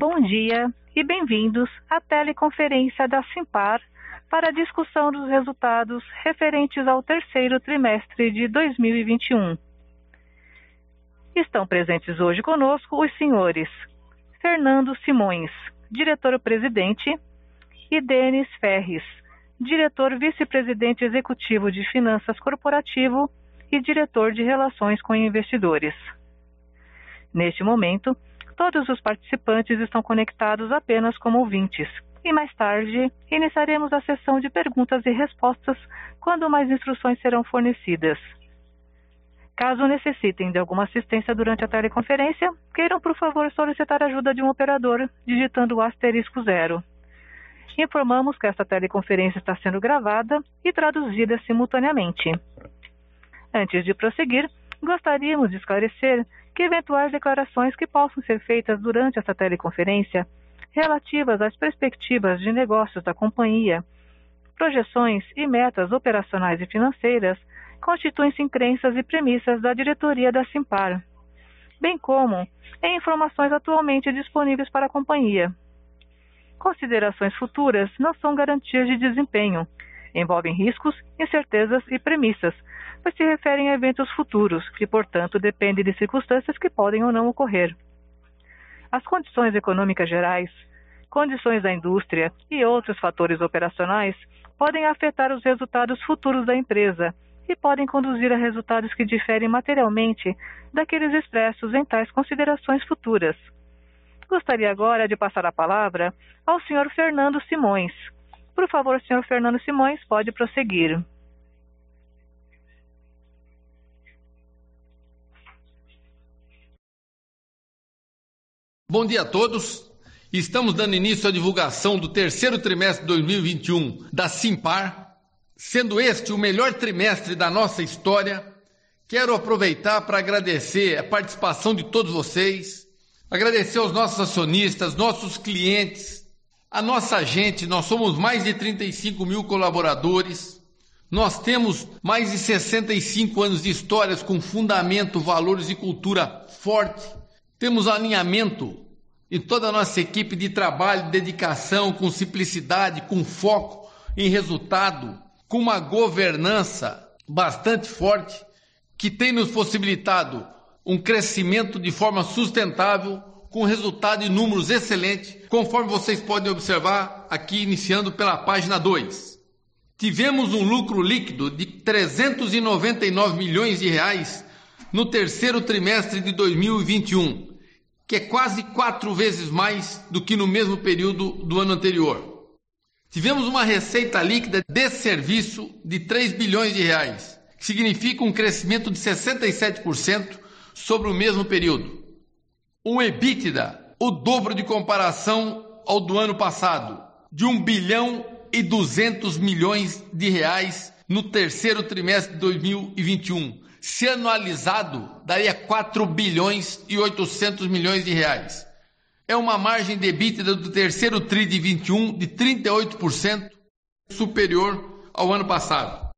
Bom dia e bem-vindos à teleconferência da Simpar para a discussão dos resultados referentes ao terceiro trimestre de 2021. Estão presentes hoje conosco os senhores Fernando Simões, diretor-presidente, e Denis Ferres, diretor vice-presidente executivo de Finanças Corporativo e diretor de Relações com Investidores. Neste momento, todos os participantes estão conectados apenas como ouvintes. E mais tarde, iniciaremos a sessão de perguntas e respostas quando mais instruções serão fornecidas. Caso necessitem de alguma assistência durante a teleconferência, queiram, por favor, solicitar a ajuda de um operador digitando o asterisco zero. Informamos que esta teleconferência está sendo gravada e traduzida simultaneamente. Antes de prosseguir, gostaríamos de esclarecer que eventuais declarações que possam ser feitas durante esta teleconferência relativas às perspectivas de negócios da companhia, projeções e metas operacionais e financeiras constituem-se em crenças e premissas da diretoria da Simpar, bem como em informações atualmente disponíveis para a companhia. Considerações futuras não são garantias de desempenho, envolvem riscos, incertezas e premissas pois se referem a eventos futuros, que, portanto, dependem de circunstâncias que podem ou não ocorrer. As condições econômicas gerais, condições da indústria e outros fatores operacionais podem afetar os resultados futuros da empresa e podem conduzir a resultados que diferem materialmente daqueles expressos em tais considerações futuras. Gostaria agora de passar a palavra ao Sr. Fernando Simões. Por favor, Sr. Fernando Simões, pode prosseguir. Bom dia a todos. Estamos dando início à divulgação do terceiro trimestre de 2021 da Simpar, sendo este o melhor trimestre da nossa história. Quero aproveitar para agradecer a participação de todos vocês, agradecer aos nossos acionistas, nossos clientes, a nossa gente. Nós somos mais de 35 mil colaboradores. Nós temos mais de 65 anos de histórias com fundamento, valores e cultura forte temos alinhamento em toda a nossa equipe de trabalho, dedicação, com simplicidade, com foco em resultado, com uma governança bastante forte que tem nos possibilitado um crescimento de forma sustentável, com resultado e números excelentes, conforme vocês podem observar aqui, iniciando pela página 2. Tivemos um lucro líquido de 399 milhões de reais no terceiro trimestre de 2021, que é quase quatro vezes mais do que no mesmo período do ano anterior. Tivemos uma receita líquida de serviço de 3 bilhões de reais, que significa um crescimento de 67% sobre o mesmo período. Um EBITDA, o dobro de comparação ao do ano passado, de 1 bilhão e 200 milhões de reais no terceiro trimestre de 2021, se anualizado, daria 4 bilhões e 800 milhões de reais. É uma margem de EBITDA do terceiro TRI de 21 de 38% superior ao ano passado.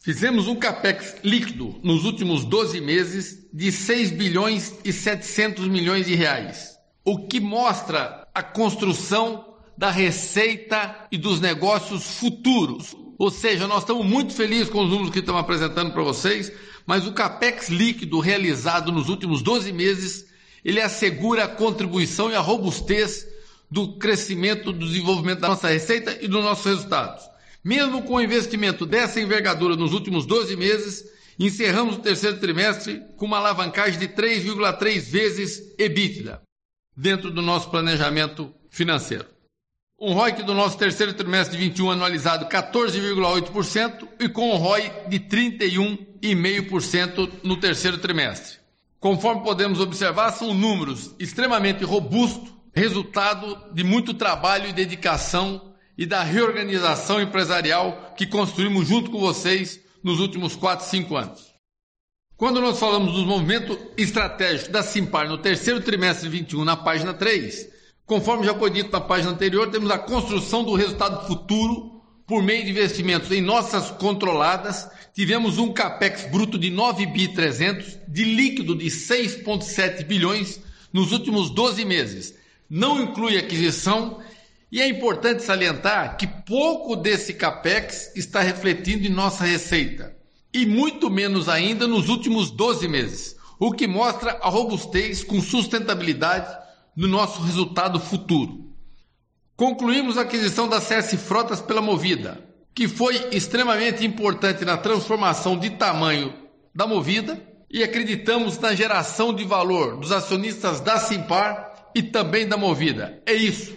Fizemos um capex líquido nos últimos 12 meses de 6 bilhões e 700 milhões de reais, o que mostra a construção da receita e dos negócios futuros. Ou seja, nós estamos muito felizes com os números que estamos apresentando para vocês, mas o capex líquido realizado nos últimos 12 meses, ele assegura a contribuição e a robustez do crescimento, do desenvolvimento da nossa receita e dos nossos resultados. Mesmo com o investimento dessa envergadura nos últimos 12 meses, encerramos o terceiro trimestre com uma alavancagem de 3,3 vezes EBITDA, dentro do nosso planejamento financeiro. Um ROIC do nosso terceiro trimestre de 21 anualizado 14,8% e com um ROI de 31,5% no terceiro trimestre. Conforme podemos observar, são números extremamente robustos, resultado de muito trabalho e dedicação e da reorganização empresarial que construímos junto com vocês nos últimos 4, 5 anos. Quando nós falamos dos movimentos estratégicos da Simpar no terceiro trimestre de 21, na página 3, Conforme já foi dito na página anterior, temos a construção do resultado futuro por meio de investimentos em nossas controladas. Tivemos um capex bruto de 9 bi 300, de líquido de 6,7 bilhões nos últimos 12 meses, não inclui aquisição e é importante salientar que pouco desse capex está refletindo em nossa receita e muito menos ainda nos últimos 12 meses, o que mostra a robustez com sustentabilidade no nosso resultado futuro. Concluímos a aquisição da CS Frotas pela Movida, que foi extremamente importante na transformação de tamanho da Movida e acreditamos na geração de valor dos acionistas da Simpar e também da Movida. É isso.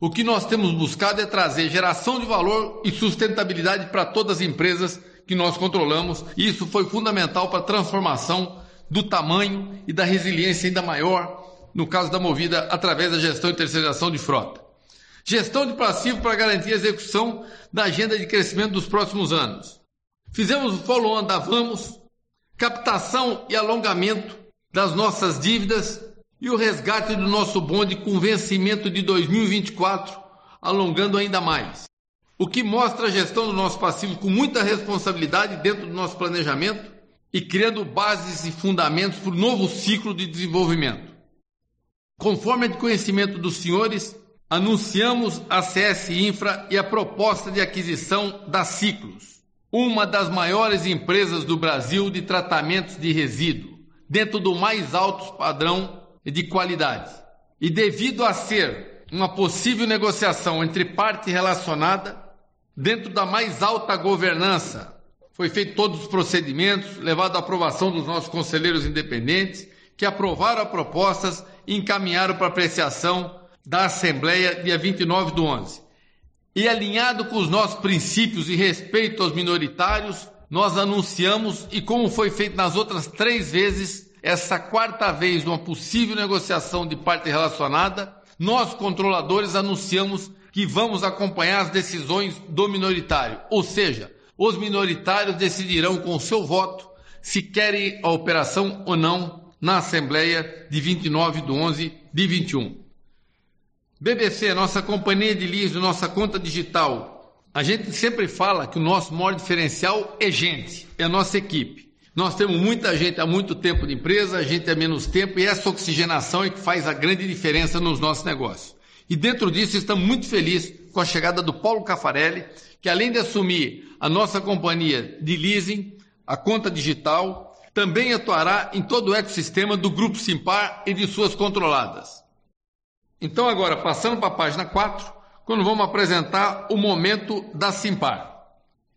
O que nós temos buscado é trazer geração de valor e sustentabilidade para todas as empresas que nós controlamos, e isso foi fundamental para a transformação do tamanho e da resiliência ainda maior, no caso da Movida, através da gestão e terceirização de frota. Gestão de passivo para garantir a execução da agenda de crescimento dos próximos anos. Fizemos o follow-on da Vamos, captação e alongamento das nossas dívidas e o resgate do nosso bonde com vencimento de 2024, alongando ainda mais. O que mostra a gestão do nosso passivo com muita responsabilidade dentro do nosso planejamento e criando bases e fundamentos para o novo ciclo de desenvolvimento. Conforme é de conhecimento dos senhores, anunciamos a CS Infra e a proposta de aquisição da Ciclos uma das maiores empresas do Brasil de tratamentos de resíduo, dentro do mais alto padrão de qualidade. E devido a ser uma possível negociação entre parte relacionada, dentro da mais alta governança, foi feito todos os procedimentos, levado à aprovação dos nossos conselheiros independentes, que aprovaram as propostas encaminharam para apreciação da Assembleia dia 29 do 11. E alinhado com os nossos princípios e respeito aos minoritários, nós anunciamos, e como foi feito nas outras três vezes, essa quarta vez uma possível negociação de parte relacionada, nós controladores anunciamos que vamos acompanhar as decisões do minoritário, ou seja, os minoritários decidirão com o seu voto se querem a operação ou não na Assembleia de 29 de 11 de 21. BBC, nossa companhia de leasing, nossa conta digital. A gente sempre fala que o nosso maior diferencial é gente, é a nossa equipe. Nós temos muita gente há muito tempo de empresa, a gente há menos tempo e essa oxigenação é que faz a grande diferença nos nossos negócios. E dentro disso estamos muito felizes com a chegada do Paulo Cafarelli, que além de assumir a nossa companhia de leasing, a conta digital, também atuará em todo o ecossistema do Grupo Simpar e de suas controladas. Então, agora, passando para a página 4, quando vamos apresentar o momento da Simpar.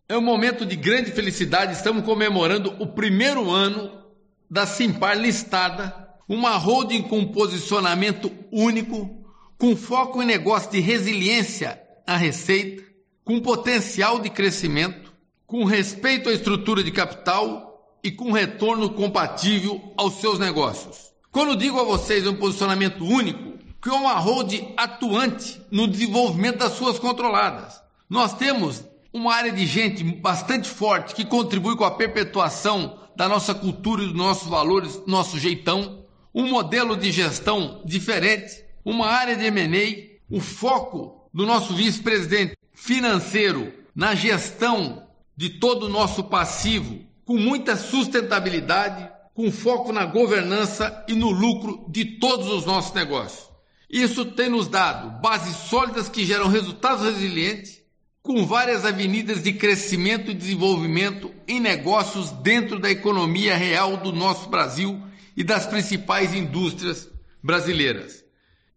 É um momento de grande felicidade, estamos comemorando o primeiro ano da Simpar listada, uma holding com posicionamento único, com foco em negócio de resiliência à receita, com potencial de crescimento, com respeito à estrutura de capital e com retorno compatível aos seus negócios. Quando digo a vocês um posicionamento único, que é uma hold atuante no desenvolvimento das suas controladas. Nós temos uma área de gente bastante forte que contribui com a perpetuação da nossa cultura e dos nossos valores, nosso jeitão, um modelo de gestão diferente, uma área de M&A, o foco do nosso vice-presidente financeiro na gestão de todo o nosso passivo, com muita sustentabilidade, com foco na governança e no lucro de todos os nossos negócios. Isso tem nos dado bases sólidas que geram resultados resilientes, com várias avenidas de crescimento e desenvolvimento em negócios dentro da economia real do nosso Brasil e das principais indústrias brasileiras.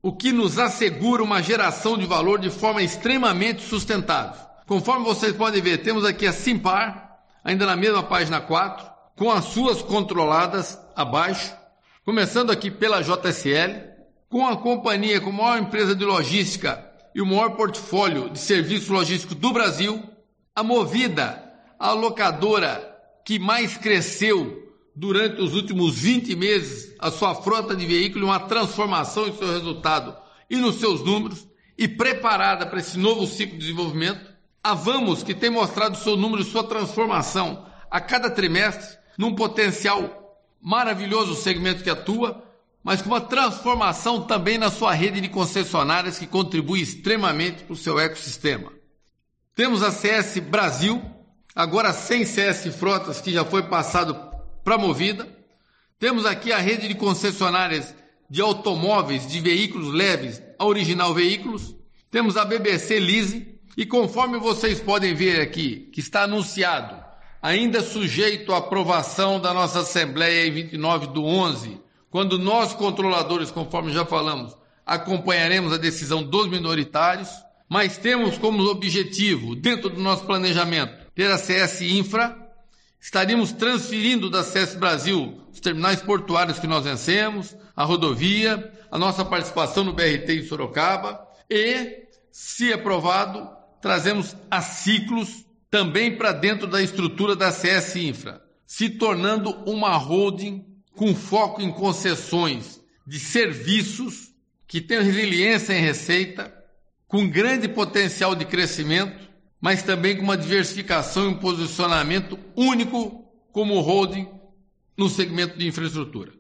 O que nos assegura uma geração de valor de forma extremamente sustentável. Conforme vocês podem ver, temos aqui a Simpar, ainda na mesma página 4, com as suas controladas abaixo, começando aqui pela JSL, com a companhia com a maior empresa de logística e o maior portfólio de serviços logísticos do Brasil, a Movida, a locadora que mais cresceu durante os últimos 20 meses a sua frota de veículos, uma transformação em seu resultado e nos seus números, e preparada para esse novo ciclo de desenvolvimento. A Vamos, que tem mostrado seu número e sua transformação a cada trimestre, num potencial maravilhoso segmento que atua, mas com uma transformação também na sua rede de concessionárias que contribui extremamente para o seu ecossistema. Temos a CS Brasil, agora sem CS Frotas, que já foi passado para Movida. Temos aqui a rede de concessionárias de automóveis de veículos leves a Original Veículos. Temos a BBC Lease e conforme vocês podem ver aqui, que está anunciado, ainda sujeito à aprovação da nossa Assembleia em 29 do 11, quando nós controladores, conforme já falamos, acompanharemos a decisão dos minoritários, mas temos como objetivo, dentro do nosso planejamento, ter a CS Infra, estaríamos transferindo da CS Brasil os terminais portuários que nós vencemos, a rodovia, a nossa participação no BRT em Sorocaba e, se aprovado, trazemos a ciclos também para dentro da estrutura da CS Infra, se tornando uma holding com foco em concessões de serviços que tem resiliência em receita, com grande potencial de crescimento, mas também com uma diversificação e um posicionamento único como holding no segmento de infraestrutura.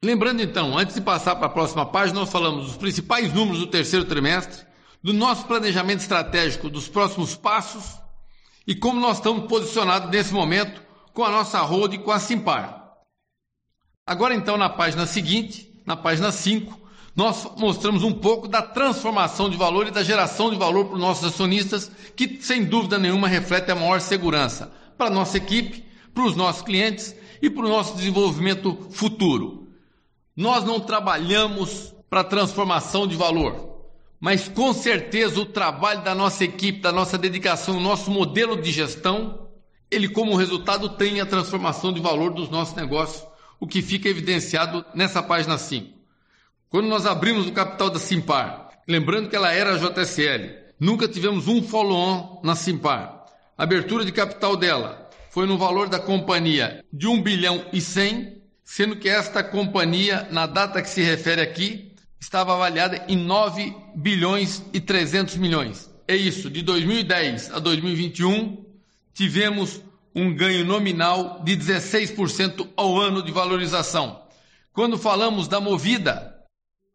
Lembrando então, antes de passar para a próxima página, nós falamos dos principais números do terceiro trimestre, do nosso planejamento estratégico dos próximos passos e como nós estamos posicionados nesse momento com a nossa holding com a Simpar. Agora então na página seguinte, na página 5, nós mostramos um pouco da transformação de valor e da geração de valor para os nossos acionistas, que sem dúvida nenhuma reflete a maior segurança para a nossa equipe, para os nossos clientes e para o nosso desenvolvimento futuro. Nós não trabalhamos para transformação de valor, mas com certeza o trabalho da nossa equipe, da nossa dedicação, o nosso modelo de gestão, ele como resultado tem a transformação de valor dos nossos negócios, o que fica evidenciado nessa página 5. Quando nós abrimos o capital da Simpar, lembrando que ela era a JSL, nunca tivemos um follow-on na Simpar. A abertura de capital dela foi no valor da companhia de 1 bilhão e 100 sendo que esta companhia, na data que se refere aqui, estava avaliada em 9 bilhões e 300 milhões. É isso, de 2010 a 2021, tivemos um ganho nominal de 16% ao ano de valorização. Quando falamos da Movida,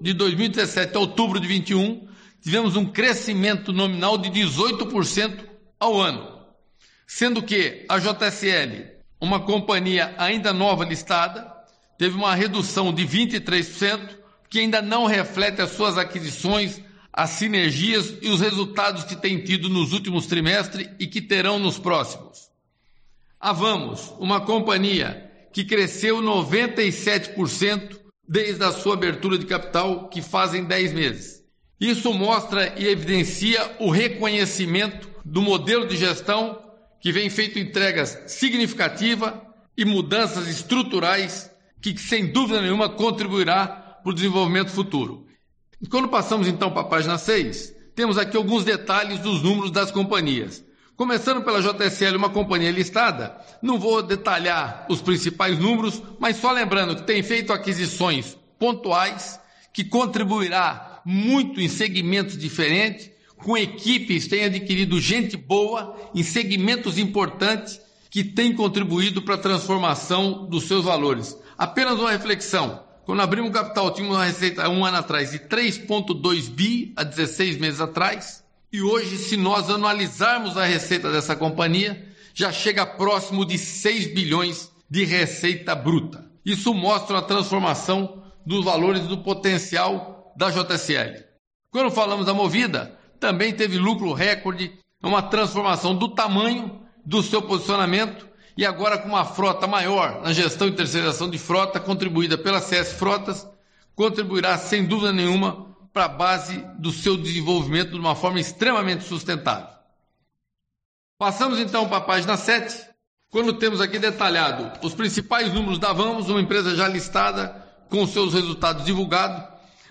de 2017 a outubro de 21, tivemos um crescimento nominal de 18% ao ano. Sendo que a JSL, uma companhia ainda nova listada, teve uma redução de 23%, que ainda não reflete as suas aquisições, as sinergias e os resultados que tem tido nos últimos trimestres e que terão nos próximos. A Vamos, uma companhia que cresceu 97% desde a sua abertura de capital, que fazem 10 meses. Isso mostra e evidencia o reconhecimento do modelo de gestão que vem feito entregas significativas e mudanças estruturais que sem dúvida nenhuma contribuirá para o desenvolvimento futuro. Quando passamos então para a página 6, temos aqui alguns detalhes dos números das companhias. Começando pela JSL, uma companhia listada, não vou detalhar os principais números, mas só lembrando que tem feito aquisições pontuais, que contribuirá muito em segmentos diferentes, com equipes, tem adquirido gente boa em segmentos importantes que tem contribuído para a transformação dos seus valores. Apenas uma reflexão. Quando abrimos o capital, tínhamos uma receita um ano atrás de 3,2 bi há 16 meses atrás. E hoje, se nós anualizarmos a receita dessa companhia, já chega próximo de 6 bilhões de receita bruta. Isso mostra a transformação dos valores do potencial da JSL. Quando falamos da Movida, também teve lucro recorde, uma transformação do tamanho do seu posicionamento e agora com uma frota maior na gestão e terceirização de frota, contribuída pela CS Frotas, contribuirá sem dúvida nenhuma para a base do seu desenvolvimento de uma forma extremamente sustentável. Passamos então para a página 7, quando temos aqui detalhado os principais números da Vamos, uma empresa já listada com seus resultados divulgados,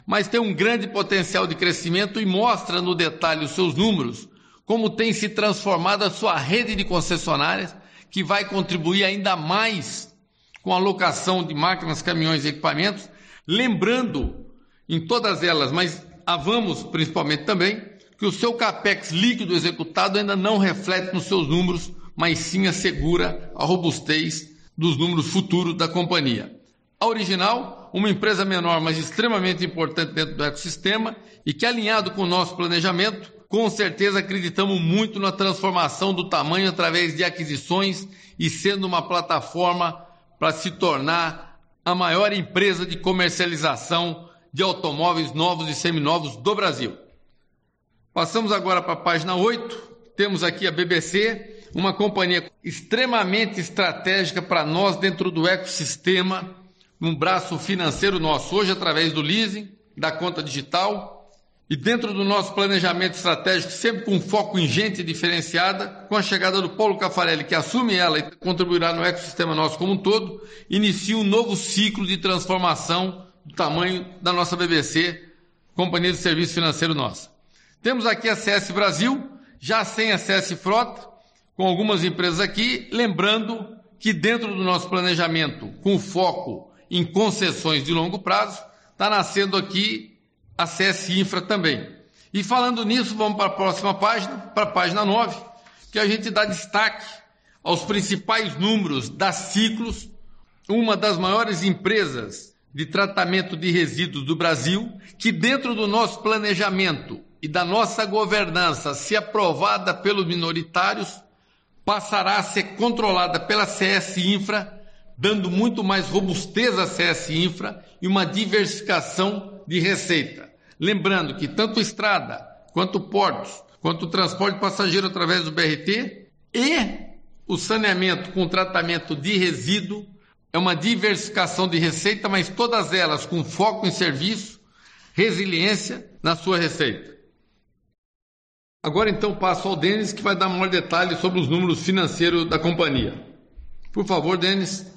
mas tem um grande potencial de crescimento e mostra no detalhe os seus números, como tem se transformado a sua rede de concessionárias que vai contribuir ainda mais com a alocação de máquinas, caminhões e equipamentos, lembrando em todas elas, mas a Vamos principalmente também, que o seu capex líquido executado ainda não reflete nos seus números, mas sim assegura a robustez dos números futuros da companhia. A original, uma empresa menor, mas extremamente importante dentro do ecossistema e que, alinhado com o nosso planejamento, com certeza acreditamos muito na transformação do tamanho através de aquisições e sendo uma plataforma para se tornar a maior empresa de comercialização de automóveis novos e seminovos do Brasil. Passamos agora para a página 8. Temos aqui a BBC, uma companhia extremamente estratégica para nós dentro do ecossistema, um braço financeiro nosso, hoje através do leasing, da conta digital, e dentro do nosso planejamento estratégico, sempre com foco em gente diferenciada, com a chegada do Paulo Cafarelli, que assume ela e contribuirá no ecossistema nosso como um todo, inicia um novo ciclo de transformação do tamanho da nossa BBC, Companhia de Serviço Financeiro Nossa. Temos aqui a CS Brasil, já sem a CS Frota, com algumas empresas aqui, lembrando que dentro do nosso planejamento, com foco em concessões de longo prazo, está nascendo aqui a CS Infra também. E falando nisso, vamos para a próxima página, para a página 9, que a gente dá destaque aos principais números da Ciclos, uma das maiores empresas de tratamento de resíduos do Brasil, que dentro do nosso planejamento e da nossa governança, se aprovada pelos minoritários, passará a ser controlada pela CS Infra, dando muito mais robustez à CS Infra e uma diversificação de receita. Lembrando que tanto estrada, quanto portos, quanto transporte passageiro através do BRT e o saneamento com tratamento de resíduo é uma diversificação de receita, mas todas elas com foco em serviço, resiliência na sua receita. Agora então passo ao Denis que vai dar maior detalhe sobre os números financeiros da companhia. Por favor, Denis.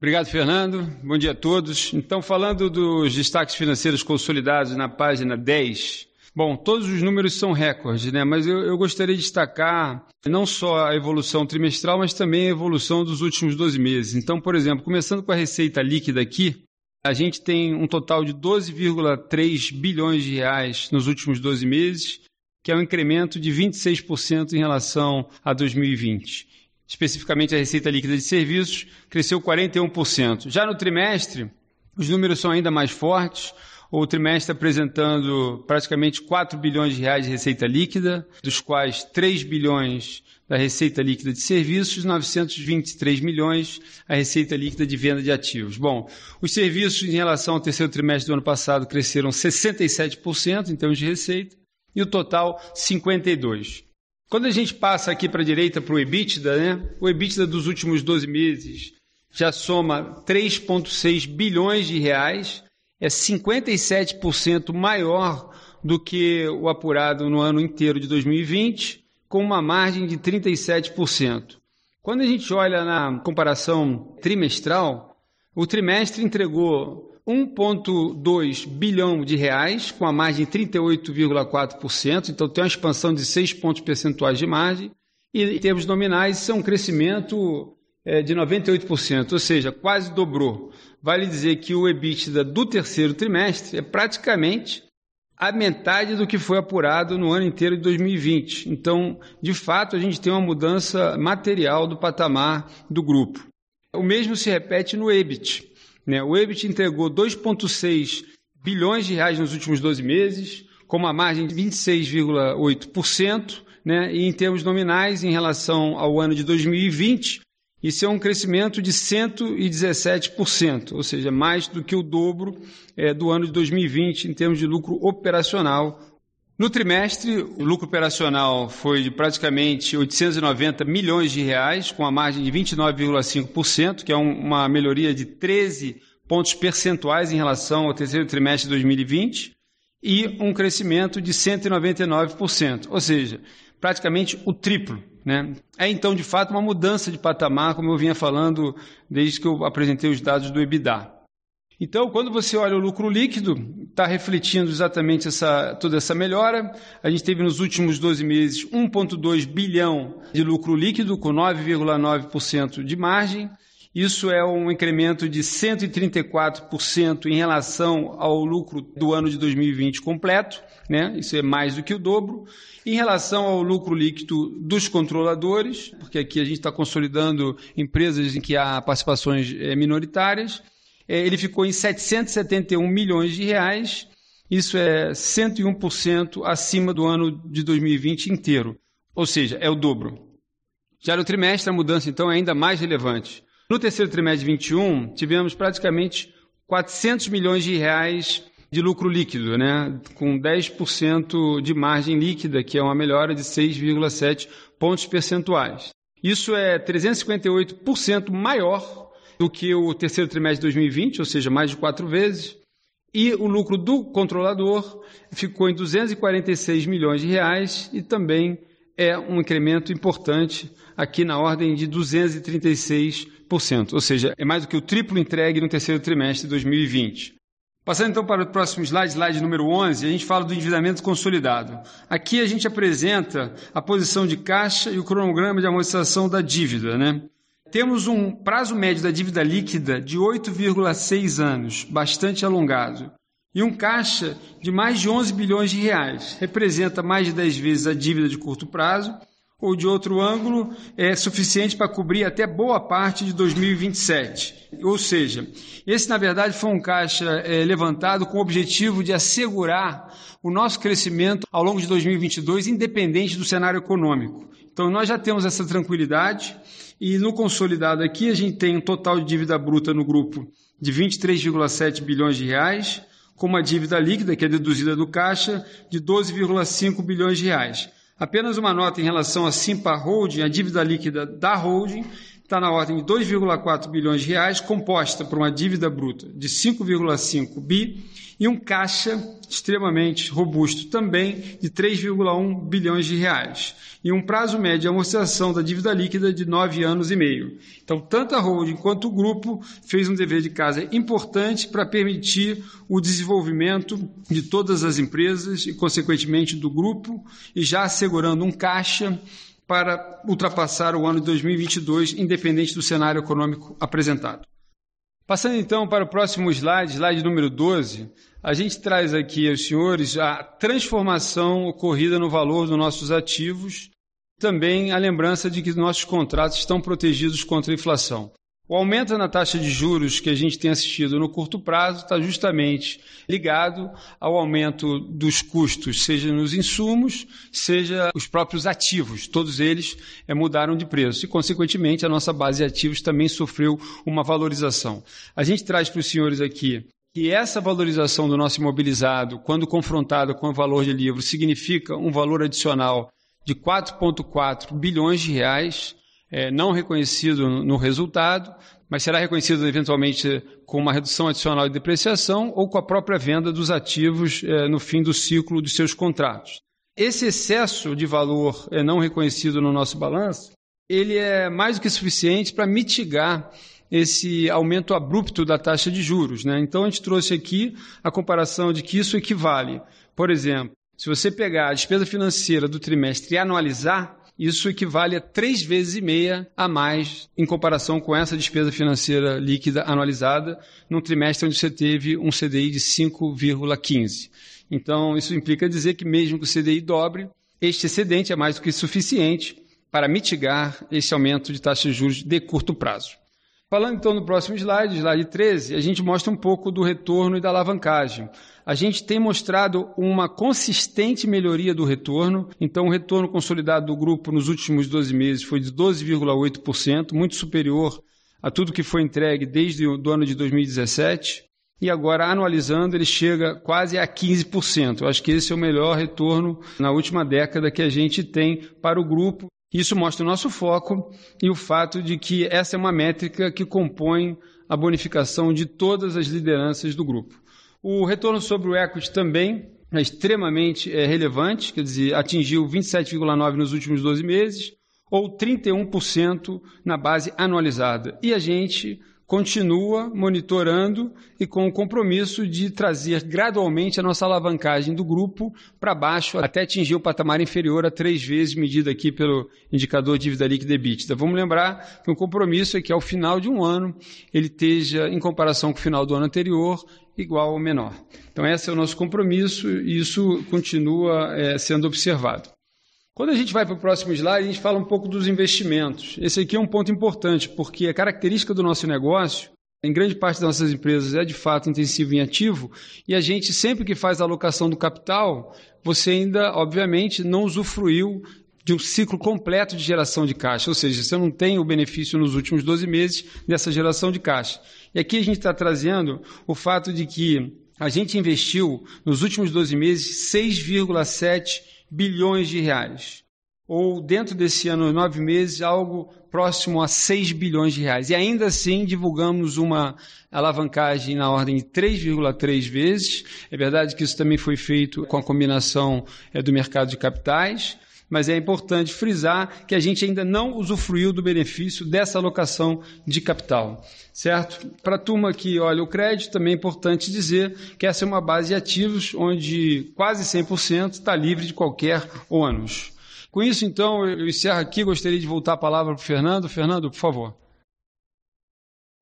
Obrigado, Fernando. Bom dia a todos. Então, falando dos destaques financeiros consolidados na página 10, Bom, todos os números são recordes, né? Mas eu, eu, gostaria de destacar não só a evolução trimestral, mas também a evolução dos últimos 12 meses. Então, por exemplo, começando com a receita líquida aqui, a gente tem um total de 12,3 bilhões de reais nos últimos 12 meses, que é um incremento de 26% em relação a 2020 especificamente a receita líquida de serviços, cresceu 41%. Já no trimestre, os números são ainda mais fortes. O trimestre apresentando praticamente 4 bilhões de reais de receita líquida, dos quais 3 bilhões da receita líquida de serviços, 923 milhões a receita líquida de venda de ativos. Bom, os serviços em relação ao terceiro trimestre do ano passado cresceram 67% em termos de receita e o total 52. Quando a gente passa aqui para a direita para o EBITDA, né? o EBITDA dos últimos 12 meses já soma 3,6 bilhões de reais, é 57% maior do que o apurado no ano inteiro de 2020, com uma margem de 37%. Quando a gente olha na comparação trimestral, o trimestre entregou 1,2 bilhão de reais, com a margem de 38,4%, então tem uma expansão de 6 pontos percentuais de margem, e em termos nominais, isso é um crescimento é, de 98%, ou seja, quase dobrou. Vale dizer que o EBITDA do terceiro trimestre é praticamente a metade do que foi apurado no ano inteiro de 2020. Então, de fato, a gente tem uma mudança material do patamar do grupo. O mesmo se repete no EBIT. Né? O EBIT entregou 2,6 bilhões de reais nos últimos 12 meses, com uma margem de 26,8%, né? e em termos nominais, em relação ao ano de 2020, isso é um crescimento de 117%, ou seja, mais do que o dobro é, do ano de 2020 em termos de lucro operacional. No trimestre, o lucro operacional foi de praticamente 890 milhões de reais, com a margem de 29,5%, que é uma melhoria de 13 pontos percentuais em relação ao terceiro trimestre de 2020, e um crescimento de 199%, ou seja, praticamente o triplo. Né? É então, de fato, uma mudança de patamar, como eu vinha falando desde que eu apresentei os dados do EBITDA. Então, quando você olha o lucro líquido, está refletindo exatamente essa, toda essa melhora. A gente teve nos últimos 12 meses 1,2 bilhão de lucro líquido, com 9,9% de margem. Isso é um incremento de 134% em relação ao lucro do ano de 2020 completo, né? Isso é mais do que o dobro. Em relação ao lucro líquido dos controladores, porque aqui a gente está consolidando empresas em que há participações eh, minoritárias, ele ficou em 771 milhões de reais. Isso é 101% acima do ano de 2020 inteiro. Ou seja, é o dobro. Já no trimestre, a mudança então é ainda mais relevante. No terceiro trimestre de 21, tivemos praticamente 400 milhões de reais de lucro líquido, né? com 10% de margem líquida, que é uma melhora de 6,7 pontos percentuais. Isso é 358% maior do que o terceiro trimestre de 2020, ou seja, mais de quatro vezes. E o lucro do controlador ficou em 246 milhões de reais e também é um incremento importante aqui na ordem de 236%, ou seja, é mais do que o triplo entregue no terceiro trimestre de 2020. Passando então para o próximo slide, slide número 11, a gente fala do endividamento consolidado. Aqui a gente apresenta a posição de caixa e o cronograma de amortização da dívida. Né? Temos um prazo médio da dívida líquida de 8,6 anos, bastante alongado, e um caixa de mais de 11 bilhões de reais. Representa mais de 10 vezes a dívida de curto prazo ou de outro ângulo, é suficiente para cobrir até boa parte de 2027. Ou seja, esse na verdade foi um caixa é, levantado com o objetivo de assegurar o nosso crescimento ao longo de 2022, independente do cenário econômico. Então nós já temos essa tranquilidade e no consolidado aqui a gente tem um total de dívida bruta no grupo de 23,7 bilhões de reais, com uma dívida líquida que é deduzida do caixa de 12,5 bilhões de reais. Apenas uma nota em relação à Simpa Holding, a dívida líquida da holding está na ordem de 2,4 bilhões de reais, composta por uma dívida bruta de 5,5 bi e um caixa extremamente robusto também de 3,1 bilhões de reais e um prazo médio de amortização da dívida líquida de nove anos e meio. Então, tanto a holding quanto o grupo fez um dever de casa importante para permitir o desenvolvimento de todas as empresas e, consequentemente, do grupo e já assegurando um caixa para ultrapassar o ano de 2022, independente do cenário econômico apresentado. Passando então para o próximo slide, slide número 12, a gente traz aqui aos senhores a transformação ocorrida no valor dos nossos ativos, também a lembrança de que nossos contratos estão protegidos contra a inflação. O aumento na taxa de juros que a gente tem assistido no curto prazo está justamente ligado ao aumento dos custos, seja nos insumos, seja os próprios ativos. Todos eles é, mudaram de preço e, consequentemente, a nossa base de ativos também sofreu uma valorização. A gente traz para os senhores aqui que essa valorização do nosso imobilizado, quando confrontada com o valor de livro, significa um valor adicional de 4,4 bilhões de reais é, não reconhecido no resultado, mas será reconhecido eventualmente com uma redução adicional de depreciação ou com a própria venda dos ativos é, no fim do ciclo dos seus contratos. Esse excesso de valor é, não reconhecido no nosso balanço, ele é mais do que suficiente para mitigar esse aumento abrupto da taxa de juros. Né? Então, a gente trouxe aqui a comparação de que isso equivale. Por exemplo, se você pegar a despesa financeira do trimestre e anualizar, isso equivale a três vezes e meia a mais em comparação com essa despesa financeira líquida anualizada num trimestre onde você teve um CDI de 5,15. Então, isso implica dizer que mesmo que o CDI dobre, este excedente é mais do que suficiente para mitigar esse aumento de taxa de juros de curto prazo. Falando então no próximo slide, slide 13, a gente mostra um pouco do retorno e da alavancagem. A gente tem mostrado uma consistente melhoria do retorno, então o retorno consolidado do grupo nos últimos 12 meses foi de 12,8%, muito superior a tudo que foi entregue desde o ano de 2017. E agora, anualizando, ele chega quase a 15%. Eu acho que esse é o melhor retorno na última década que a gente tem para o grupo isso mostra o nosso foco e o fato de que essa é uma métrica que compõe a bonificação de todas as lideranças do grupo. O retorno sobre o equity também é extremamente é, relevante, quer dizer, atingiu 27,9% nos últimos 12 meses, ou 31% na base anualizada. E a gente continua monitorando e com o compromisso de trazer gradualmente a nossa alavancagem do grupo para baixo até atingir o patamar inferior a três vezes medido aqui pelo indicador dívida líquida EBITDA. Vamos lembrar que o compromisso é que ao final de um ano ele esteja, em comparação com o final do ano anterior, igual ou menor. Então esse é o nosso compromisso e isso continua é, sendo observado. Quando a gente vai para o próximo slide, a gente fala um pouco dos investimentos. Esse aqui é um ponto importante, porque a característica do nosso negócio, em grande parte das nossas empresas, é de fato intensivo em ativo, e a gente, sempre que faz a alocação do capital, você ainda, obviamente, não usufruiu de um ciclo completo de geração de caixa, ou seja, você não tem o benefício nos últimos 12 meses dessa geração de caixa. E aqui a gente está trazendo o fato de que a gente investiu nos últimos 12 meses 6,7 bilhões de reais. Ou dentro desse ano, nove meses, algo próximo a 6 bilhões de reais. E ainda assim divulgamos uma alavancagem na ordem de 3,3 vezes. É verdade que isso também foi feito com a combinação é, do mercado de capitais mas é importante frisar que a gente ainda não usufruiu do benefício dessa alocação de capital, certo? Para a turma que olha o crédito, também é importante dizer que essa é uma base de ativos onde quase 100% está livre de qualquer ônus. Com isso, então, eu encerro aqui, gostaria de voltar a palavra para o Fernando. Fernando, por favor.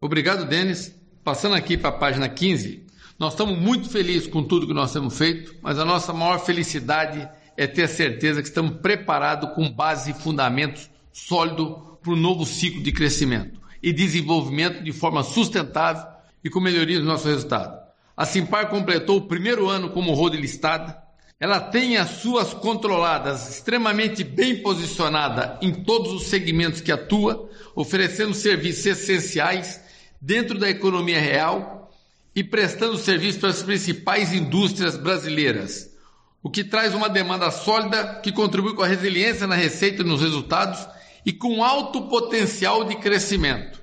Obrigado, Denis. Passando aqui para a página 15, nós estamos muito felizes com tudo que nós temos feito, mas a nossa maior felicidade é ter certeza que estamos preparados com base e fundamentos sólidos para o novo ciclo de crescimento e desenvolvimento de forma sustentável e com melhoria do nosso resultado. A Simpar completou o primeiro ano como road listada. Ela tem as suas controladas extremamente bem posicionada em todos os segmentos que atua, oferecendo serviços essenciais dentro da economia real e prestando serviço para as principais indústrias brasileiras o que traz uma demanda sólida que contribui com a resiliência na receita e nos resultados e com alto potencial de crescimento.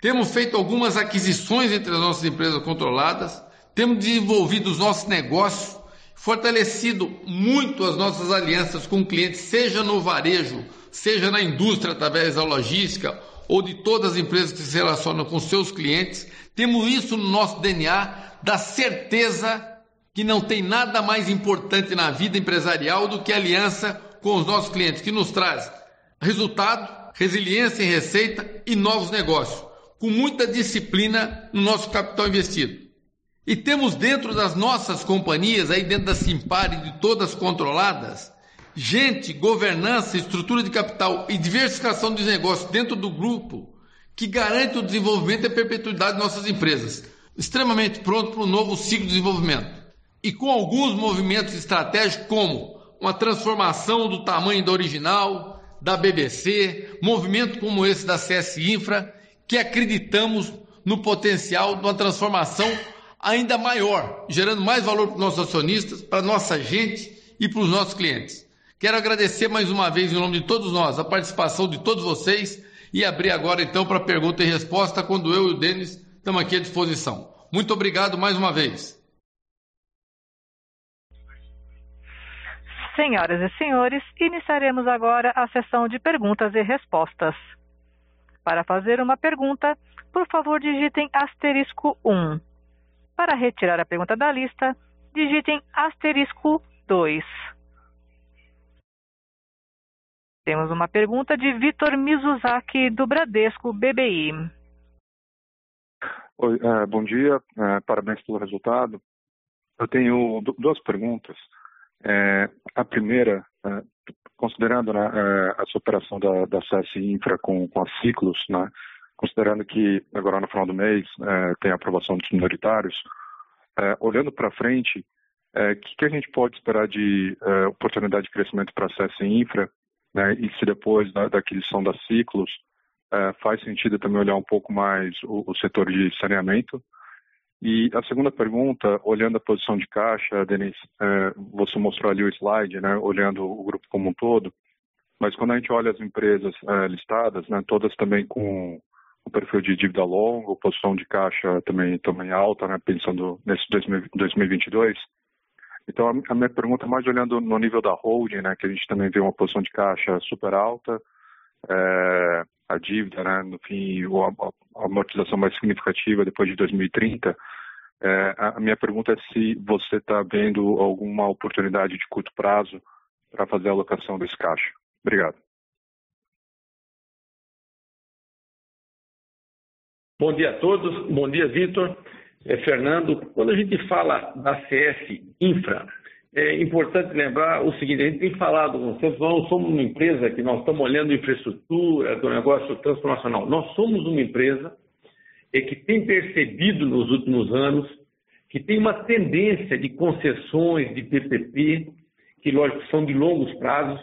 Temos feito algumas aquisições entre as nossas empresas controladas, temos desenvolvido os nossos negócios, fortalecido muito as nossas alianças com clientes, seja no varejo, seja na indústria através da logística ou de todas as empresas que se relacionam com seus clientes. Temos isso no nosso DNA da certeza que não tem nada mais importante na vida empresarial do que aliança com os nossos clientes, que nos traz resultado, resiliência em receita e novos negócios, com muita disciplina no nosso capital investido. E temos dentro das nossas companhias, aí dentro da Simpar e de todas controladas, gente, governança, estrutura de capital e diversificação dos negócios dentro do grupo que garante o desenvolvimento e a perpetuidade de nossas empresas, extremamente pronto para o novo ciclo de desenvolvimento e com alguns movimentos estratégicos, como uma transformação do tamanho da original, da BBC, movimento como esse da CS Infra, que acreditamos no potencial de uma transformação ainda maior, gerando mais valor para os nossos acionistas, para a nossa gente e para os nossos clientes. Quero agradecer mais uma vez, em nome de todos nós, a participação de todos vocês e abrir agora então para pergunta e resposta, quando eu e o Denis estamos aqui à disposição. Muito obrigado mais uma vez. Senhoras e senhores, iniciaremos agora a sessão de perguntas e respostas. Para fazer uma pergunta, por favor digitem asterisco 1. Para retirar a pergunta da lista, digitem asterisco 2. Temos uma pergunta de Vitor Mizuzaki, do Bradesco BBI. Oi, uh, bom dia, uh, parabéns pelo resultado. Eu tenho duas perguntas. É, a primeira, é, considerando né, é, essa operação da, da CS Infra com, com a Ciclos, né, considerando que agora no final do mês é, tem a aprovação dos minoritários, é, olhando para frente, o é, que, que, a gente pode esperar de oportunidade de crescimento para a CS Infra, né, e se depois da, da aquisição da Ciclos faz sentido também olhar um pouco mais o, o setor de saneamento, e a segunda pergunta, olhando a posição de caixa, Denis, é, você mostrou ali o slide, né, olhando o grupo como um todo, mas quando a gente olha as empresas é, listadas, né, todas também com o perfil de dívida longa, posição de caixa também, também alta, né, pensando nesse 2022. Então, a minha pergunta é mais olhando no nível da holding, né, que a gente também vê uma posição de caixa super alta, é, a dívida, né, no fim, a, amortização mais significativa depois de 2030. É, a minha pergunta é se você está vendo alguma oportunidade de curto prazo para fazer a alocação desse caixa. Obrigado. Bom dia a todos. Bom dia, Vitor. É, Fernando, quando a gente fala da CS Infra, é importante lembrar o seguinte: a gente tem falado com vocês, nós somos uma empresa que nós estamos olhando infraestrutura do negócio transformacional. Nós somos uma empresa que tem percebido nos últimos anos que tem uma tendência de concessões de PPP, que lógico são de longos prazos,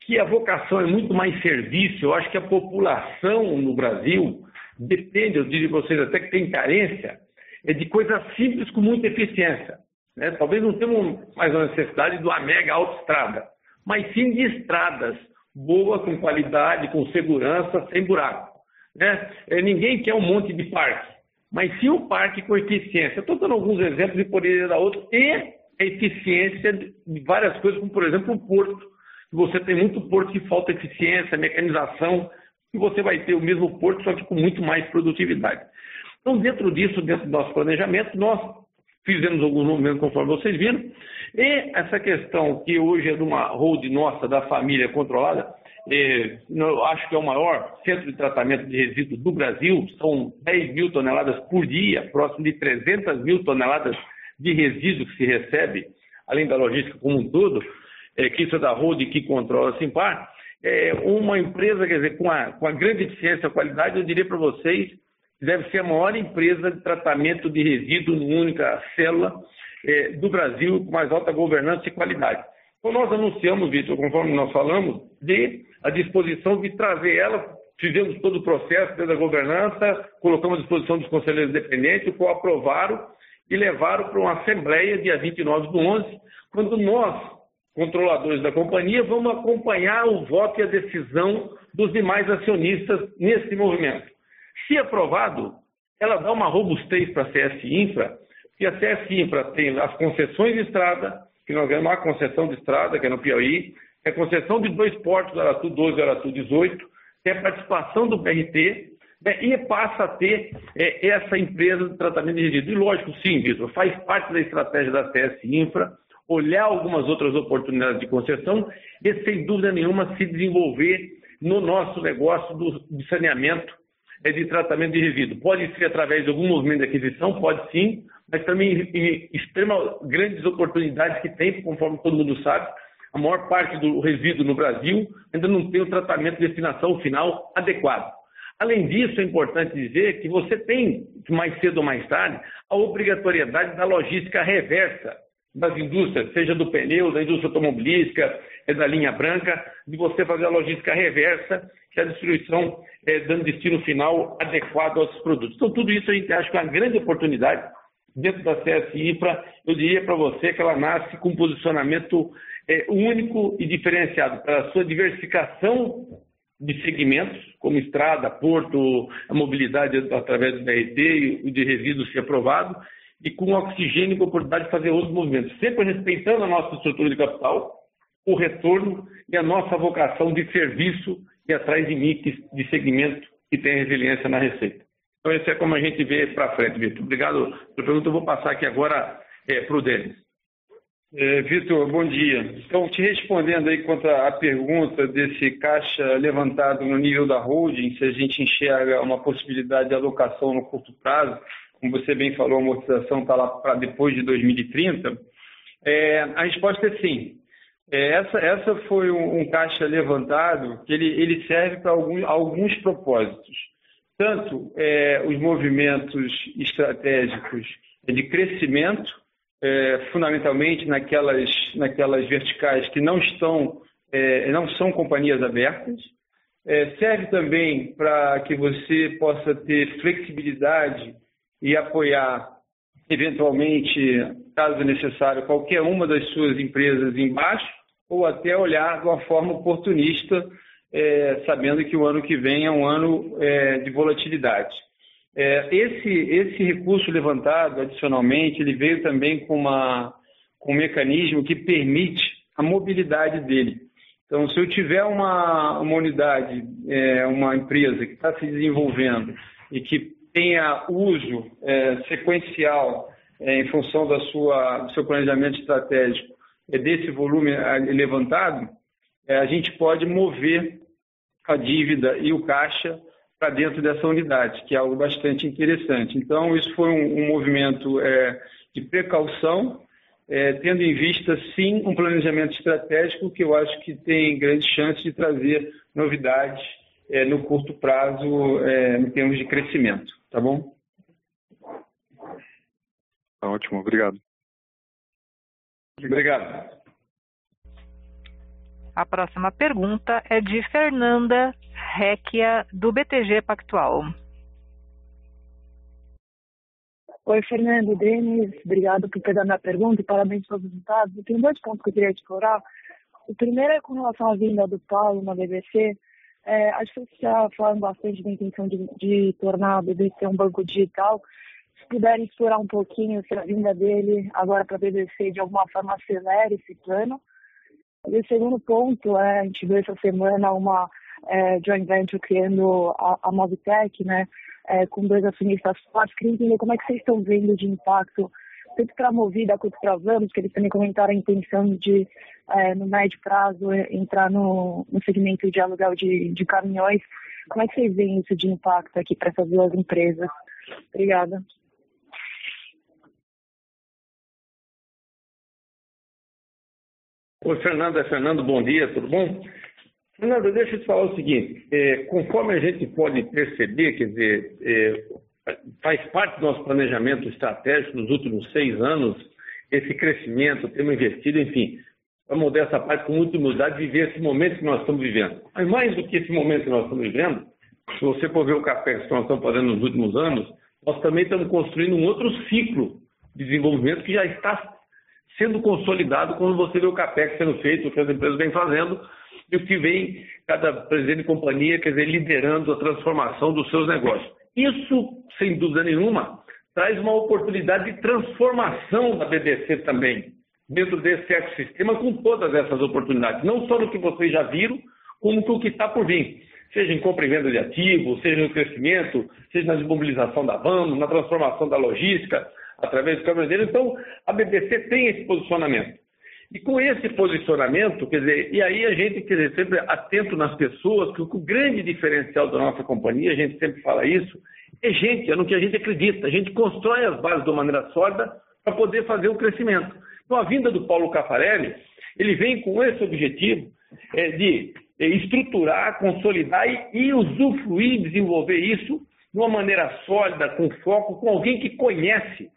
que a vocação é muito mais serviço. Eu acho que a população no Brasil depende, eu diria vocês até que tem carência, é de coisas simples com muita eficiência. Né? Talvez não tenhamos mais a necessidade de uma mega autoestrada, mas sim de estradas boas, com qualidade, com segurança, sem buraco. Né? É, ninguém quer um monte de parque, mas sim um parque com eficiência. Estou dando alguns exemplos e poderia dar outros, e a eficiência de várias coisas, como por exemplo o porto. Você tem muito porto que falta eficiência, mecanização, e você vai ter o mesmo porto, só que com muito mais produtividade. Então, dentro disso, dentro do nosso planejamento, nós fizemos alguns movimentos conforme vocês viram, e essa questão que hoje é de uma hold nossa, da família controlada, é, eu acho que é o maior centro de tratamento de resíduos do Brasil, são 10 mil toneladas por dia, próximo de 300 mil toneladas de resíduos que se recebe, além da logística como um todo, é, que isso é da hold que controla a Simpar, é uma empresa, quer dizer, com a, com a grande eficiência e qualidade, eu diria para vocês, deve ser a maior empresa de tratamento de resíduos em única célula é, do Brasil, com mais alta governança e qualidade. Então, nós anunciamos, Vitor, conforme nós falamos, de a disposição de trazer ela, fizemos todo o processo desde a governança, colocamos à disposição dos conselheiros dependentes, o qual aprovaram e levaram para uma assembleia dia 29 do 11, quando nós, controladores da companhia, vamos acompanhar o voto e a decisão dos demais acionistas nesse movimento. Se aprovado, ela dá uma robustez para a CS Infra, porque a CS Infra tem as concessões de estrada, que nós ganhamos uma concessão de estrada, que é no Piauí, é a concessão de dois portos, Aratu 12 e Aratu 18, tem a participação do BRT, né, e passa a ter é, essa empresa de tratamento de resíduos. E lógico, sim, Vitor, faz parte da estratégia da CS Infra, olhar algumas outras oportunidades de concessão e, sem dúvida nenhuma, se desenvolver no nosso negócio do, de saneamento é de tratamento de resíduo. Pode ser através de algum movimento de aquisição, pode sim, mas também em extrema grandes oportunidades que tem, conforme todo mundo sabe, a maior parte do resíduo no Brasil ainda não tem o tratamento de destinação final adequado. Além disso, é importante dizer que você tem, mais cedo ou mais tarde, a obrigatoriedade da logística reversa das indústrias, seja do pneu, da indústria automobilística, é da linha branca, de você fazer a logística reversa, que é a distribuição é, dando destino final adequado aos produtos. Então, tudo isso a gente acha que é uma grande oportunidade dentro da CS Infra. Eu diria para você que ela nasce com um posicionamento é, único e diferenciado pela sua diversificação de segmentos, como estrada, porto, a mobilidade através do BRT e o de resíduos ser aprovado, e com oxigênio e oportunidade de fazer outros movimentos, sempre respeitando a nossa estrutura de capital, o retorno e a nossa vocação de serviço e atrás de mix de segmento que tem resiliência na receita. Então, esse é como a gente vê para frente, Vitor. Obrigado pela pergunta. Eu vou passar aqui agora é, para o Denis. É, Vitor, bom dia. Então, te respondendo aí quanto à pergunta desse caixa levantado no nível da holding, se a gente enxerga uma possibilidade de alocação no curto prazo, como você bem falou, a amortização está lá para depois de 2030, é, a resposta é sim. É, essa, essa foi um, um, caixa levantado que ele, ele serve para alguns, alguns propósitos. Tanto é, os movimentos estratégicos de crescimento, é, fundamentalmente naquelas, naquelas verticais que não estão, é, não são companhias abertas. É, serve também para que você possa ter flexibilidade e apoiar, eventualmente, caso necessário, qualquer uma das suas empresas embaixo, ou até olhar de uma forma oportunista, é, sabendo que o ano que vem é um ano é, de volatilidade. É, esse, esse recurso levantado, adicionalmente, ele veio também com, uma, com um mecanismo que permite a mobilidade dele. Então, se eu tiver uma, uma unidade, é, uma empresa que está se desenvolvendo e que tenha uso é, sequencial em função da sua, do seu planejamento estratégico é, desse volume levantado, a gente pode mover a dívida e o caixa para dentro dessa unidade, que é algo bastante interessante. Então, isso foi um, um movimento é, de precaução, é, tendo em vista, sim, um planejamento estratégico que eu acho que tem grande chance de trazer novidades é, no curto prazo é, em termos de crescimento. Tá bom? Tá ótimo, obrigado. Obrigado. A próxima pergunta é de Fernanda Requia, do BTG Pactual. Oi, Fernando, Denis, obrigado por pegar minha pergunta e parabéns pelos resultados. Eu tenho dois pontos que eu queria explorar. O primeiro é com relação à vinda do Paulo na BBC. É, acho que você está falando bastante da intenção de, de tornar a BBC um banco digital. Se puderem explorar um pouquinho se a vinda dele agora para a BBC de alguma forma acelere esse plano. E o segundo ponto é, a gente viu essa semana uma é, joint venture criando a, a Movitech, né? é, com dois acionistas fortes. Queria entender como é que vocês estão vendo de impacto, tanto para a Movida quanto para a Vamos, que eles também comentaram a intenção de, é, no médio prazo, entrar no, no segmento de aluguel de, de caminhões. Como é que vocês veem isso de impacto aqui para essas duas empresas? Obrigada. Oi, Fernando. É Fernando, bom dia, tudo bom? Fernando, deixa eu te falar o seguinte: é, conforme a gente pode perceber, quer dizer, é, faz parte do nosso planejamento estratégico nos últimos seis anos, esse crescimento, temos investido, enfim, vamos dessa parte com muita humildade viver esse momento que nós estamos vivendo. Mas mais do que esse momento que nós estamos vivendo, se você for ver o café que nós estamos fazendo nos últimos anos, nós também estamos construindo um outro ciclo de desenvolvimento que já está sendo consolidado quando você vê o CAPEX sendo feito, o que as empresas vêm fazendo, e o que vem cada presidente de companhia, quer dizer, liderando a transformação dos seus negócios. Isso, sem dúvida nenhuma, traz uma oportunidade de transformação da BBC também, dentro desse ecossistema, com todas essas oportunidades, não só no que vocês já viram, como no que está por vir. Seja em compra e venda de ativos, seja no crescimento, seja na desmobilização da VAMO, na transformação da logística, através do caminhoneiro. Então, a BBC tem esse posicionamento. E com esse posicionamento, quer dizer, e aí a gente, quer dizer, sempre atento nas pessoas, que o grande diferencial da nossa companhia, a gente sempre fala isso, é gente, é no que a gente acredita. A gente constrói as bases de uma maneira sólida para poder fazer o crescimento. Então, a vinda do Paulo Cafarelli, ele vem com esse objetivo é, de é, estruturar, consolidar e, e usufruir, desenvolver isso de uma maneira sólida, com foco, com alguém que conhece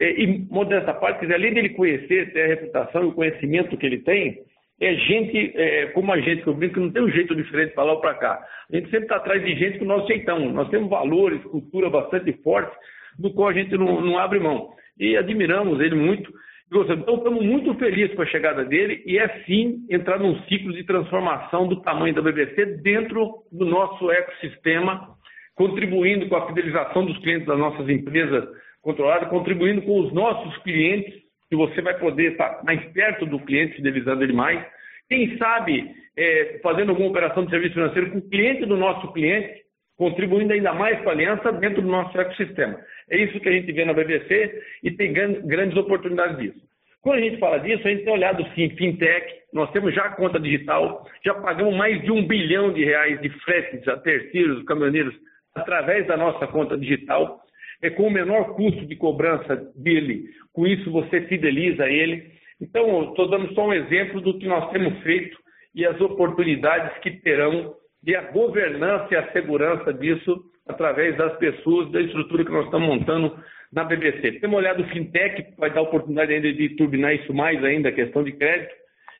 e, modesta parte, quer dizer, além dele conhecer, ter a reputação e o conhecimento que ele tem, é gente é, como a gente, que eu brinco que não tem um jeito diferente para lá ou para cá. A gente sempre está atrás de gente que nós aceitamos. Nós temos valores, cultura bastante forte, do qual a gente não, não abre mão. E admiramos ele muito. Então, estamos muito felizes com a chegada dele e é sim entrar num ciclo de transformação do tamanho da BBC dentro do nosso ecossistema, contribuindo com a fidelização dos clientes das nossas empresas controlada, contribuindo com os nossos clientes, que você vai poder estar mais perto do cliente, fidelizando ele mais. Quem sabe, é, fazendo alguma operação de serviço financeiro com o cliente do nosso cliente, contribuindo ainda mais com a aliança dentro do nosso ecossistema. É isso que a gente vê na BBC e tem grandes oportunidades disso. Quando a gente fala disso, a gente tem olhado sim fintech, nós temos já conta digital, já pagamos mais de um bilhão de reais de fretes a terceiros, caminhoneiros, através da nossa conta digital é com o menor custo de cobrança dele. Com isso, você fideliza ele. Então, estou dando só um exemplo do que nós temos feito e as oportunidades que terão e a governança e a segurança disso através das pessoas, da estrutura que nós estamos montando na BBC. Temos olhado o fintech, que vai dar oportunidade ainda de turbinar isso mais ainda, a questão de crédito,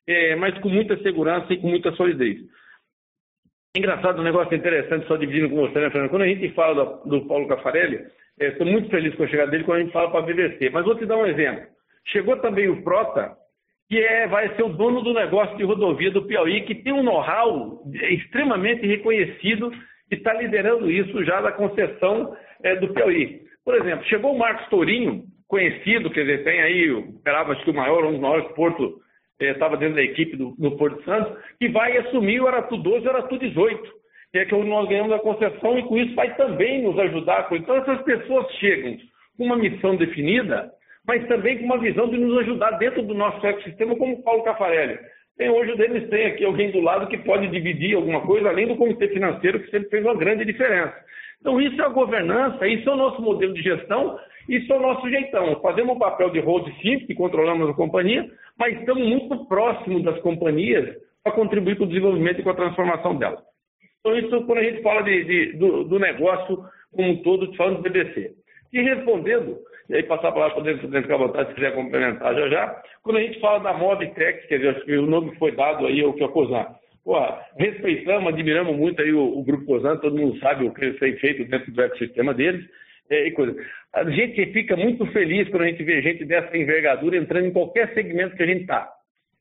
é, mas com muita segurança e com muita solidez. Engraçado, um negócio interessante, só dividindo com você, né, Fernando? Quando a gente fala do, do Paulo Cafarelli, Estou muito feliz com a chegada dele quando a gente fala para a BBC. Mas vou te dar um exemplo. Chegou também o Prota, que é, vai ser o dono do negócio de rodovia do Piauí, que tem um know-how extremamente reconhecido e está liderando isso já da concessão é, do Piauí. Por exemplo, chegou o Marcos Tourinho, conhecido, quer dizer, tem aí, esperava acho que o maior, um dos maiores portos, estava é, dentro da equipe do, no Porto Santo, que vai assumir o Aratu 12 e o Aratu 18 que é que nós ganhamos a concessão e com isso vai também nos ajudar. Então essas pessoas chegam com uma missão definida, mas também com uma visão de nos ajudar dentro do nosso ecossistema, como o Paulo Cafarelli. Tem hoje Denis tem aqui alguém do lado que pode dividir alguma coisa, além do comitê financeiro, que sempre fez uma grande diferença. Então, isso é a governança, isso é o nosso modelo de gestão, isso é o nosso jeitão. Fazemos o papel de hold simples, que controlamos a companhia, mas estamos muito próximos das companhias para contribuir com o desenvolvimento e com a transformação delas. Então, isso quando a gente fala de, de, do, do, negócio como um todo, falando do BBC. E respondendo, e aí passar para lá para dentro, dentro ficar vontade se quiser complementar já já. Quando a gente fala da Mobitech, quer dizer, o nome que foi dado aí é o que é o COSAN. Respeitamos, admiramos muito aí o, o Grupo COSAN, todo mundo sabe o que têm feito dentro do ecossistema deles. É, e coisa. A gente fica muito feliz quando a gente vê gente dessa envergadura entrando em qualquer segmento que a gente está.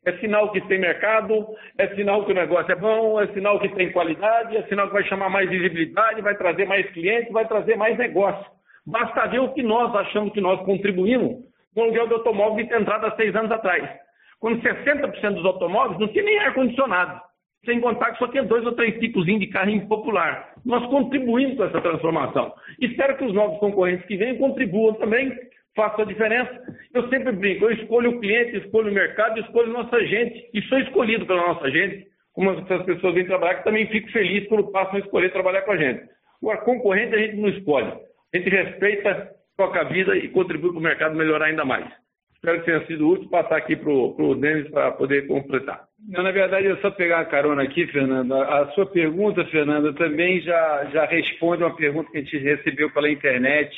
É sinal que tem mercado, é sinal que o negócio é bom, é sinal que tem qualidade, é sinal que vai chamar mais visibilidade, vai trazer mais clientes, vai trazer mais negócio. Basta ver o que nós achamos que nós contribuímos com o aluguel de automóvel de ter entrado há seis anos atrás. Quando 60% dos automóveis não tinha nem ar-condicionado. Sem contar que só tinha dois ou três tipos de carro impopular. Nós contribuímos com essa transformação. Espero que os novos concorrentes que venham contribuam também, façam a diferença. Eu sempre brinco, eu escolho o cliente, escolho o mercado, escolho nossa gente. E sou escolhido pela nossa gente. Como as pessoas vêm trabalhar, que também fico feliz quando passam a escolher trabalhar com a gente. O concorrente a gente não escolhe. A gente respeita, toca a vida e contribui para o mercado melhorar ainda mais. Espero que tenha sido útil passar aqui para o Denis para poder completar. Não, na verdade, é só pegar a carona aqui, Fernanda. A sua pergunta, Fernanda, também já, já responde uma pergunta que a gente recebeu pela internet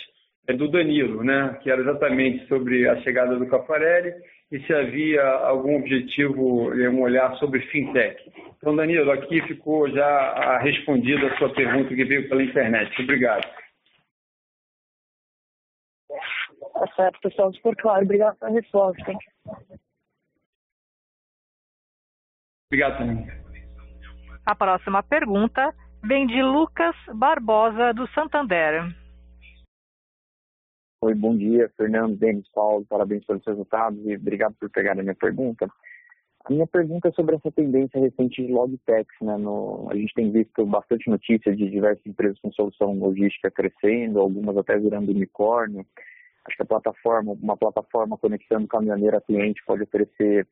do Danilo, né? que era exatamente sobre a chegada do Cafarelli e se havia algum objetivo, um olhar sobre fintech. Então, Danilo, aqui ficou já respondida a sua pergunta que veio pela internet. Obrigado. Tá certo, pessoal, super claro. Obrigado pela resposta. Obrigado também. A próxima pergunta vem de Lucas Barbosa, do Santander. Oi, bom dia, Fernando, Denis, Paulo, parabéns pelos resultados e obrigado por pegar a minha pergunta. A minha pergunta é sobre essa tendência recente de logtechs, né? No, a gente tem visto bastante notícias de diversas empresas com solução logística crescendo, algumas até virando unicórnio. Acho que a plataforma, uma plataforma conectando caminhoneiro a cliente pode oferecer,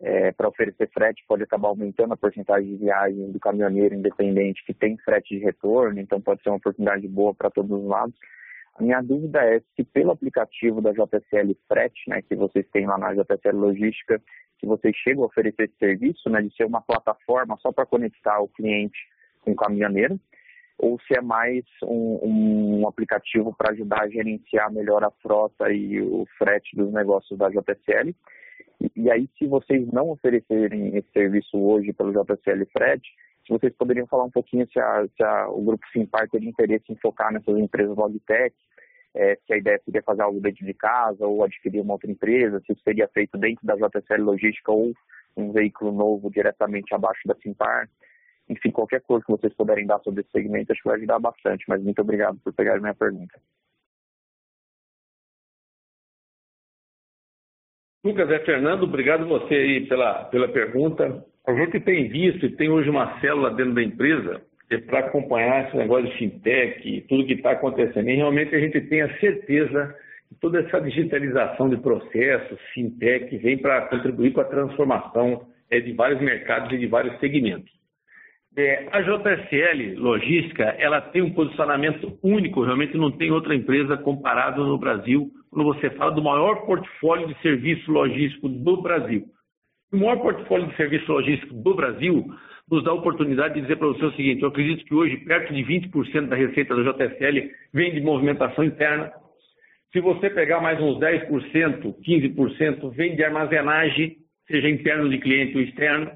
é, para oferecer frete, pode acabar aumentando a porcentagem de viagem do caminhoneiro independente que tem frete de retorno, então pode ser uma oportunidade boa para todos os lados. A minha dúvida é se pelo aplicativo da JSL Frete, né, que vocês têm lá na JSL Logística, se vocês chegam a oferecer esse serviço, né, de ser uma plataforma só para conectar o cliente com o caminhoneiro, ou se é mais um, um aplicativo para ajudar a gerenciar melhor a frota e o frete dos negócios da JSL. E, e aí, se vocês não oferecerem esse serviço hoje pelo JSL Frete, se vocês poderiam falar um pouquinho se, a, se a, o Grupo Simpar teria interesse em focar nessas empresas Logtech, é, se a ideia seria fazer algo dentro de casa ou adquirir uma outra empresa, se isso seria feito dentro da JSL Logística ou um veículo novo diretamente abaixo da Simpar. Enfim, qualquer coisa que vocês puderem dar sobre esse segmento, acho que vai ajudar bastante. Mas muito obrigado por pegar minha pergunta. Lucas, é Fernando, obrigado você aí pela, pela pergunta. A gente tem visto e tem hoje uma célula dentro da empresa é para acompanhar esse negócio de fintech e tudo que está acontecendo. E realmente a gente tem a certeza que toda essa digitalização de processos, fintech, vem para contribuir com a transformação é, de vários mercados e de vários segmentos. É, a JSL Logística, ela tem um posicionamento único, realmente não tem outra empresa comparada no Brasil, quando você fala do maior portfólio de serviço logístico do Brasil. O maior portfólio de serviço logístico do Brasil nos dá a oportunidade de dizer para você o seguinte, eu acredito que hoje perto de 20% da receita da JSL vem de movimentação interna. Se você pegar mais uns 10%, 15%, vem de armazenagem, seja interno de cliente ou externo.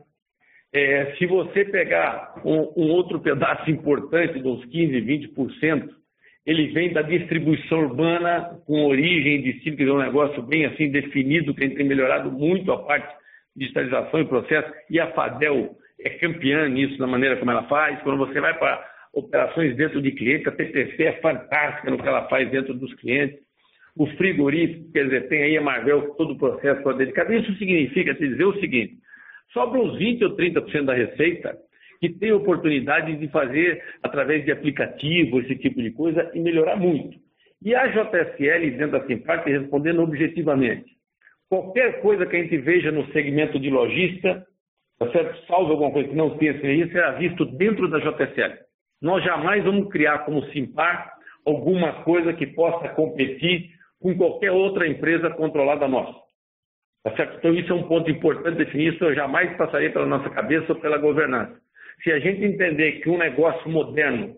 É, se você pegar um, um, outro pedaço importante, dos 15%, 20%, ele vem da distribuição urbana com origem e destino, que é um negócio bem assim definido, que a gente tem melhorado muito a parte de digitalização e processo, e a FADEL é campeã nisso, da maneira como ela faz. Quando você vai para operações dentro de cliente, a TTC é fantástica no que ela faz dentro dos clientes. O frigorífico, quer dizer, tem aí a Marvel todo o processo para dedicado. Isso significa te dizer o seguinte, Sobra uns 20 ou 30% da receita que tem oportunidade de fazer através de aplicativo, esse tipo de coisa, e melhorar muito. E a JSL, dentro da Simparte, respondendo objetivamente. Qualquer coisa que a gente veja no segmento de logística, tá certo? salvo alguma coisa que não tenha sido será visto dentro da JSL. Nós jamais vamos criar como Simpar alguma coisa que possa competir com qualquer outra empresa controlada nossa. Tá certo? Então, isso é um ponto importante definir. Isso eu jamais passaria pela nossa cabeça ou pela governança. Se a gente entender que um negócio moderno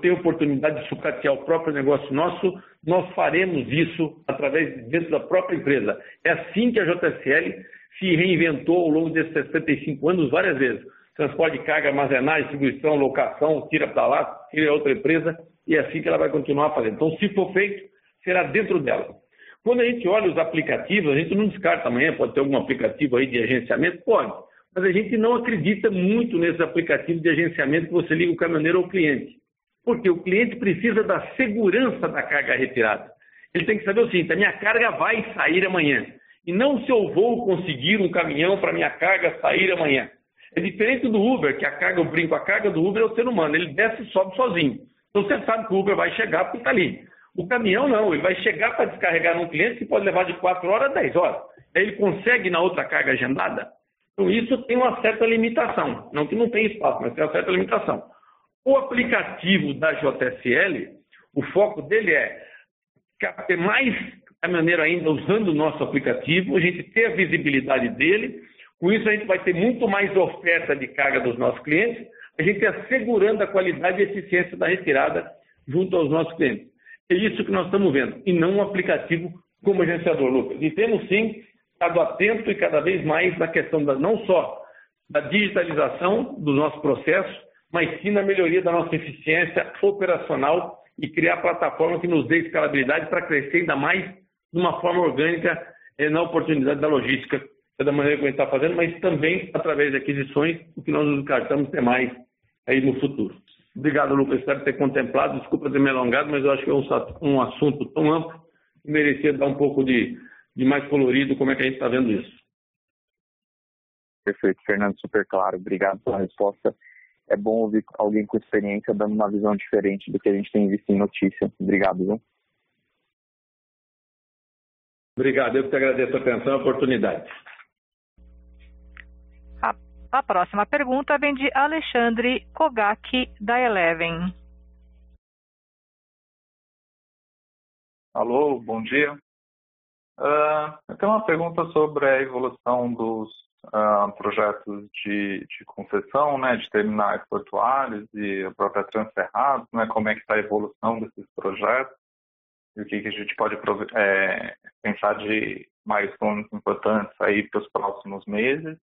tem oportunidade de sucatear o próprio negócio nosso, nós faremos isso através dentro da própria empresa. É assim que a JSL se reinventou ao longo desses 65 anos várias vezes. Transporte de carga, armazenagem, distribuição, locação, tira para lá, tira outra empresa, e é assim que ela vai continuar fazendo. Então, se for feito, será dentro dela. Quando a gente olha os aplicativos, a gente não descarta amanhã, pode ter algum aplicativo aí de agenciamento? Pode. Mas a gente não acredita muito nesses aplicativos de agenciamento que você liga o caminhoneiro ao cliente. Porque o cliente precisa da segurança da carga retirada. Ele tem que saber o seguinte: a minha carga vai sair amanhã. E não se eu vou conseguir um caminhão para minha carga sair amanhã. É diferente do Uber, que a carga, eu brinco, a carga do Uber é o ser humano, ele desce e sobe sozinho. Então você sabe que o Uber vai chegar porque está ali. O caminhão não, ele vai chegar para descarregar num cliente que pode levar de 4 horas a 10 horas. Aí ele consegue na outra carga agendada. Então isso tem uma certa limitação. Não que não tem espaço, mas tem uma certa limitação. O aplicativo da JSL, o foco dele é ter mais caminhoneiro ainda usando o nosso aplicativo, a gente ter a visibilidade dele, com isso a gente vai ter muito mais oferta de carga dos nossos clientes, a gente assegurando a qualidade e eficiência da retirada junto aos nossos clientes. É isso que nós estamos vendo, e não um aplicativo como agenciador, Lucas. E temos sim estado atento e cada vez mais na questão da, não só da digitalização do nosso processo, mas sim na melhoria da nossa eficiência operacional e criar plataforma que nos dê escalabilidade para crescer ainda mais de uma forma orgânica eh, na oportunidade da logística, da maneira que a gente está fazendo, mas também através de aquisições, o que nós nos descartamos ter mais aí no futuro. Obrigado, Lucas. Espero ter contemplado. Desculpa ter me alongado, mas eu acho que é um, um assunto tão amplo que merecia dar um pouco de, de mais colorido como é que a gente está vendo isso. Perfeito, Fernando, super claro. Obrigado pela resposta é bom ouvir alguém com experiência dando uma visão diferente do que a gente tem visto em notícia. Obrigado, viu? Obrigado, eu que agradeço a atenção e a oportunidade. A, a próxima pergunta vem de Alexandre Kogaki, da Eleven. Alô, bom dia. Uh, eu tenho uma pergunta sobre a evolução dos uh, projetos de, de, concessão, né, de terminais portuários e a própria Transferrado, né, como é que está a evolução desses projetos e o que, que a gente pode é, pensar de mais pontos importantes aí para os próximos meses.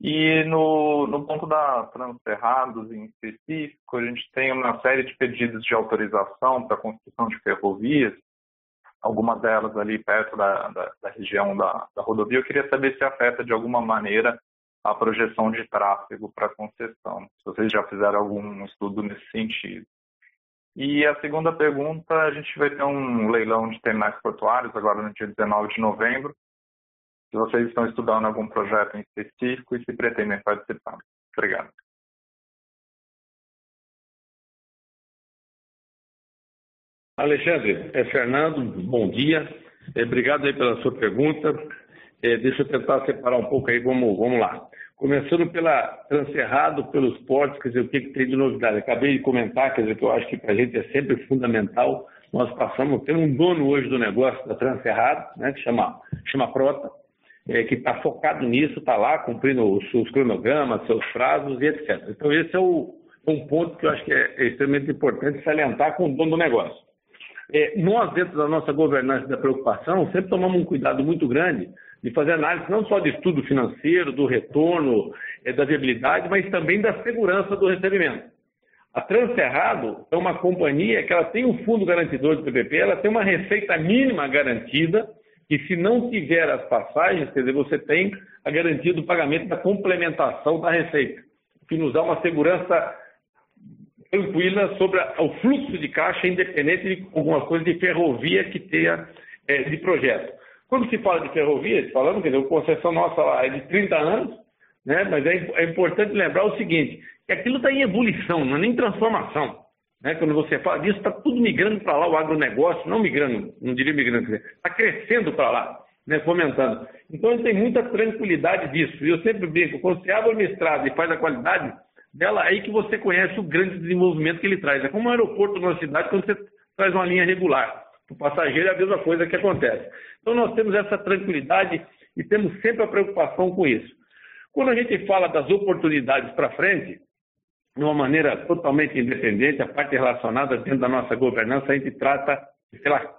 E no, no ponto da Transferrados em específico, a gente tem uma série de pedidos de autorização para a construção de ferrovias algumas delas ali perto da, da, da região da, da, rodovia. Eu queria saber se afeta de alguma maneira a projeção de tráfego para concessão, se vocês já fizeram algum estudo nesse sentido. E a segunda pergunta, a gente vai ter um leilão de terminais portuários agora no dia 19 de novembro. Se vocês estão estudando algum projeto em específico e se pretendem participar. Obrigado. Alexandre, é Fernando, bom dia. É, obrigado aí pela sua pergunta. É, deixa eu tentar separar um pouco aí, vamos, vamos lá. Começando pela Transerrado, pelos portos, quer dizer, o que, que tem de novidade? Acabei de comentar, quer dizer, que eu acho que para a gente é sempre fundamental. Nós passamos, temos um dono hoje do negócio da Transerrado, né, que chama, chama Prota, é, que está focado nisso, está lá cumprindo os seus cronogramas, seus prazos e etc. Então, esse é o, um ponto que eu acho que é, é extremamente importante salientar com o dono do negócio. É, nós, dentro da nossa governança da preocupação, sempre tomamos um cuidado muito grande de fazer análise não só de estudo financeiro, do retorno, é, da viabilidade, mas também da segurança do recebimento. A Transerrado é uma companhia que ela tem um fundo garantidor de PPP, ela tem uma receita mínima garantida, e se não tiver as passagens, quer dizer, você tem a garantia do pagamento da complementação da receita, que nos dá uma segurança tranquila sobre o fluxo de caixa, independente de alguma coisa de ferrovia que tenha é, de projeto. Quando se fala de ferrovia, falando, dizer, a concessão nossa lá é de 30 anos, né? mas é, é importante lembrar o seguinte, que aquilo está em ebulição, não é nem transformação. Né? Quando você fala disso, está tudo migrando para lá, o agronegócio, não migrando, não diria migrando, está crescendo para lá, né? fomentando. Então, tem muita tranquilidade disso. E eu sempre brinco, quando você abre uma estrada e faz a qualidade, dela aí que você conhece o grande desenvolvimento que ele traz. É como um aeroporto numa cidade quando você traz uma linha regular. O passageiro é a mesma coisa que acontece. Então nós temos essa tranquilidade e temos sempre a preocupação com isso. Quando a gente fala das oportunidades para frente, de uma maneira totalmente independente, a parte relacionada dentro da nossa governança, a gente trata, sei lá,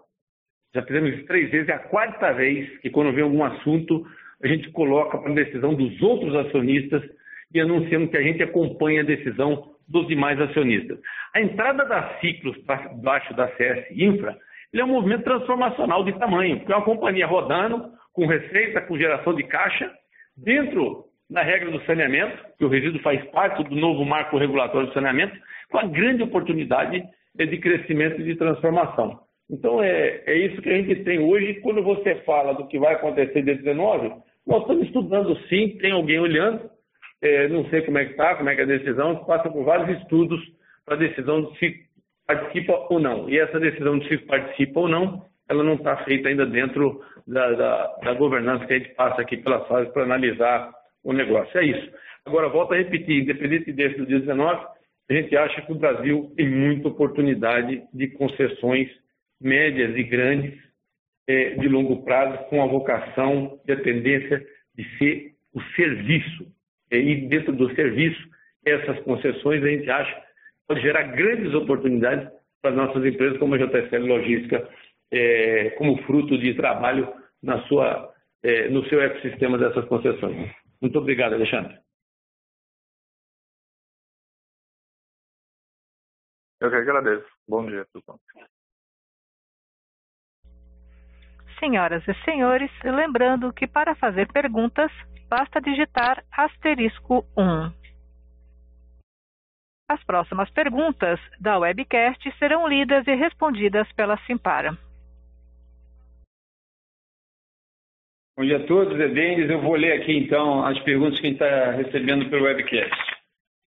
já fizemos três vezes, é a quarta vez que quando vem algum assunto, a gente coloca para decisão dos outros acionistas e anunciamos que a gente acompanha a decisão dos demais acionistas. A entrada da Ciclos baixo da CS Infra, é um movimento transformacional de tamanho, porque é uma companhia rodando, com receita, com geração de caixa, dentro da regra do saneamento, que o resíduo faz parte do novo marco regulatório do saneamento, com a grande oportunidade de crescimento e de transformação. Então, é, é isso que a gente tem hoje. Quando você fala do que vai acontecer em 2019, nós estamos estudando sim, tem alguém olhando, é, não sei como é que está, como é que é a decisão, passa por vários estudos para a decisão de se participa ou não. E essa decisão de se participa ou não, ela não está feita ainda dentro da, da, da, governança que a gente passa aqui pelas fases para analisar o negócio. É isso. Agora, volto a repetir, independente desse do dia 19, a gente acha que o Brasil tem muita oportunidade de concessões médias e grandes é, de longo prazo com a vocação e a tendência de ser o serviço. E dentro do serviço, essas concessões a gente acha pode gerar grandes oportunidades para as nossas empresas como a JSL Logística, é, como fruto de trabalho na sua, é, no seu ecossistema dessas concessões. Muito obrigado, Alexandre. Eu que agradeço. Bom dia, pessoal. Senhoras e senhores, lembrando que para fazer perguntas, basta digitar asterisco 1. As próximas perguntas da webcast serão lidas e respondidas pela Simpara. Bom dia a todos, é Denis. Eu vou ler aqui então as perguntas que a gente está recebendo pelo webcast.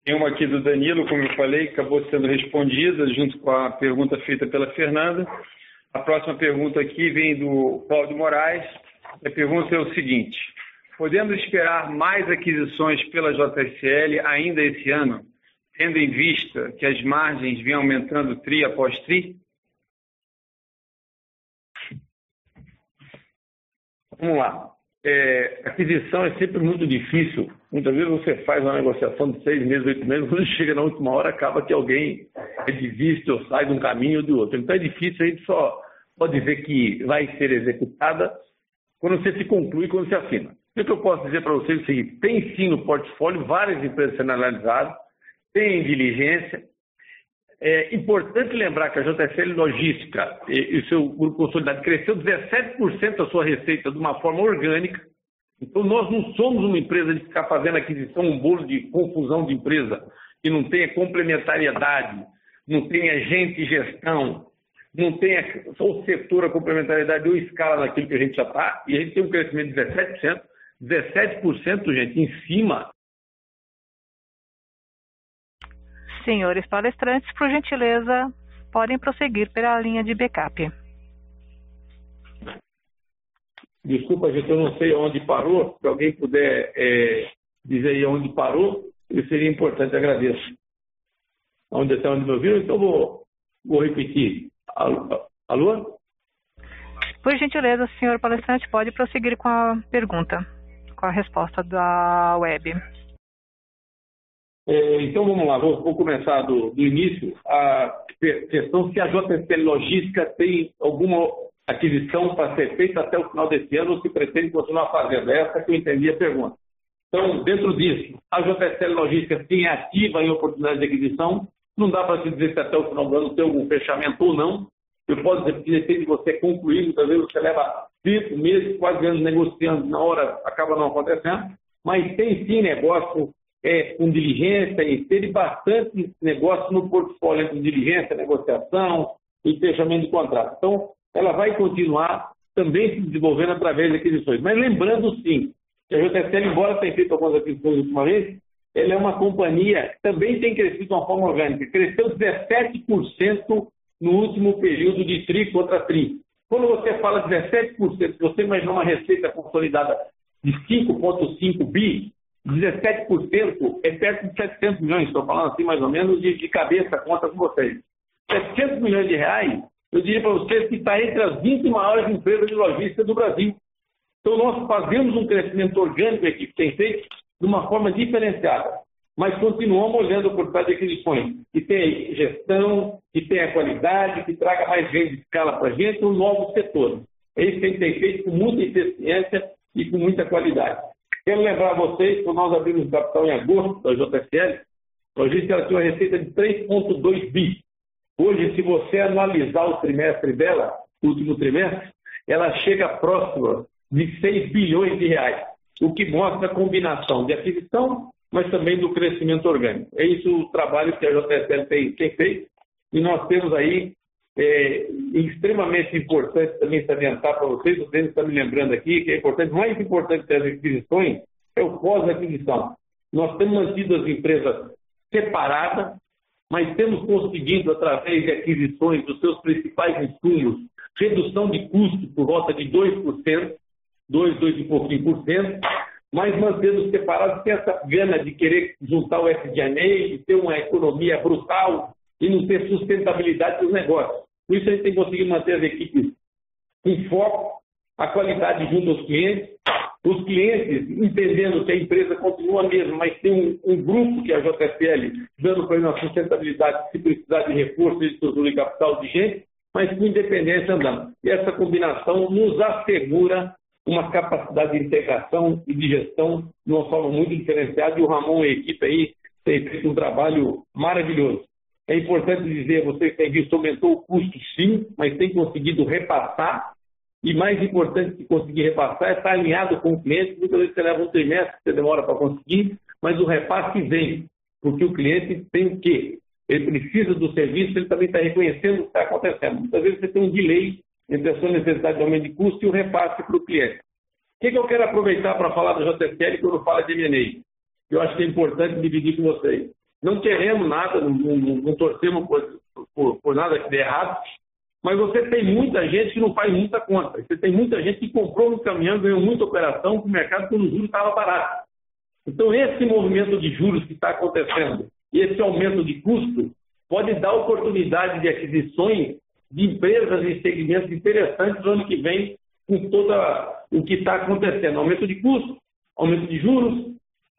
Tem uma aqui do Danilo, como eu falei, que acabou sendo respondida junto com a pergunta feita pela Fernanda. A próxima pergunta aqui vem do Paulo Moraes. A pergunta é o seguinte: podemos esperar mais aquisições pela JSL ainda esse ano, tendo em vista que as margens vêm aumentando tri após tri? Vamos lá. É, aquisição é sempre muito difícil. Muitas vezes você faz uma negociação de seis meses, oito meses, quando chega na última hora, acaba que alguém é desiste ou sai de um caminho ou do outro. Então é difícil, a gente só pode dizer que vai ser executada quando você se conclui, quando você assina. O que eu posso dizer para vocês é o seguinte: tem sim no portfólio várias empresas sendo analisadas, tem diligência, é importante lembrar que a JSL Logística e, o seu grupo consolidado cresceu 17% a sua receita de uma forma orgânica. Então, nós não somos uma empresa de ficar fazendo aquisição, um bolo de confusão de empresa, que não tenha complementariedade, não tenha gente e gestão, não tenha só o setor, a complementariedade ou escala daquilo que a gente já está, e a gente tem um crescimento de 17%. 17%, gente, em cima Senhores palestrantes, por gentileza, podem prosseguir pela linha de backup. Desculpa, gente, eu não sei onde parou. Se alguém puder é, dizer aí onde parou, isso seria importante, agradeço. Onde até onde me ouviram, então vou, vou repetir. Alô? Alô? Por gentileza, senhor palestrante, pode prosseguir com a pergunta, com a resposta da web. É, então vamos lá, vou, vou começar do, do, início. A questão se a JSL Logística tem alguma aquisição para ser feita até o final desse ano ou se pretende continuar fazendo. Essa que eu entendi a pergunta. Então, dentro disso, a JSL Logística sim é ativa em oportunidade de aquisição. Não dá para se dizer se até o final do ano tem algum fechamento ou não. Eu posso dizer que depende de você concluir, muitas vezes você leva cinco meses, quase anos negociando, na hora acaba não acontecendo. Mas tem sim negócio é, com diligência e teve bastante negócio no portfólio entre diligência, negociação e fechamento de contrato. Então, ela vai continuar também se desenvolvendo através de aquisições. Mas lembrando, sim, que a JSL, embora tenha feito algumas aquisições vez, ela é uma companhia que também tem crescido de uma forma orgânica. Cresceu 17% no último período de TRI contra TRI. Quando você fala 17%, se você imaginar uma receita consolidada de 5,5 bi, 17% é perto de 700 milhões, estou falando assim mais ou menos de, de cabeça, conta com vocês. 700 milhões de reais, eu diria para vocês que está entre as 20 maiores empresas de logística do Brasil. Então nós fazemos um crescimento orgânico, a equipe tem feito, de uma forma diferenciada. mas continuamos olhando por trás de aquisições que tem gestão, que tenha qualidade, que traga mais renda de escala para a gente, um novo setor. É isso que a gente tem feito com muita eficiência e com muita qualidade. Quero lembrar vocês que nós abrimos o capital em agosto da JSL, a logística ela tinha uma receita de 3,2 bi. Hoje, se você analisar o trimestre dela, último trimestre, ela chega próxima de 6 bilhões de reais, o que mostra a combinação de aquisição, mas também do crescimento orgânico. É isso o trabalho que a JSL tem, tem feito e nós temos aí é, extremamente importante também salientar para vocês, o Denis está me lembrando aqui, que é importante, mais importante das aquisições é o pós-aquisição. Nós temos mantido as empresas separadas, mas temos conseguido, através de aquisições dos seus principais insumos, redução de custo por volta de 2%, 2, 2 e pouquinho por cento, mas mantendo separados sem essa gana de querer juntar o SDNA, de ter uma economia brutal e não ter sustentabilidade dos negócios. Por isso a gente tem conseguido manter as equipes com foco, a qualidade junto aos clientes, os clientes entendendo que a empresa continua mesmo, mas tem um, um grupo que é a JFL dando para ele uma sustentabilidade se precisar de recursos, de estrutura de capital de gente, mas com independência andando. E essa combinação nos assegura uma capacidade de integração e de gestão de uma forma muito diferenciada e o Ramon e a equipe aí têm feito um trabalho maravilhoso. É importante dizer, vocês têm visto, aumentou o custo sim, mas tem conseguido repassar e mais importante que conseguir repassar é estar alinhado com o cliente. Muitas vezes você leva um trimestre, você demora para conseguir, mas o repasse vem, porque o cliente tem o quê? Ele precisa do serviço, ele também está reconhecendo o que está acontecendo. Muitas vezes você tem um delay entre a sua necessidade de aumento de custo e o repasse para o cliente. O que, que eu quero aproveitar para falar da JSL quando fala de M&A? Eu acho que é importante dividir com vocês. Não queremos nada, não, não, não torcemos por, por, por, nada que dê errado, mas você tem muita gente que não faz muita conta. Você tem muita gente que comprou no caminhão, ganhou muita operação com o mercado quando o juros estava barato. Então, esse movimento de juros que está acontecendo e esse aumento de custo pode dar oportunidade de aquisições de empresas e segmentos interessantes no ano que vem, com todo o que está acontecendo. Aumento de custos, aumento de juros,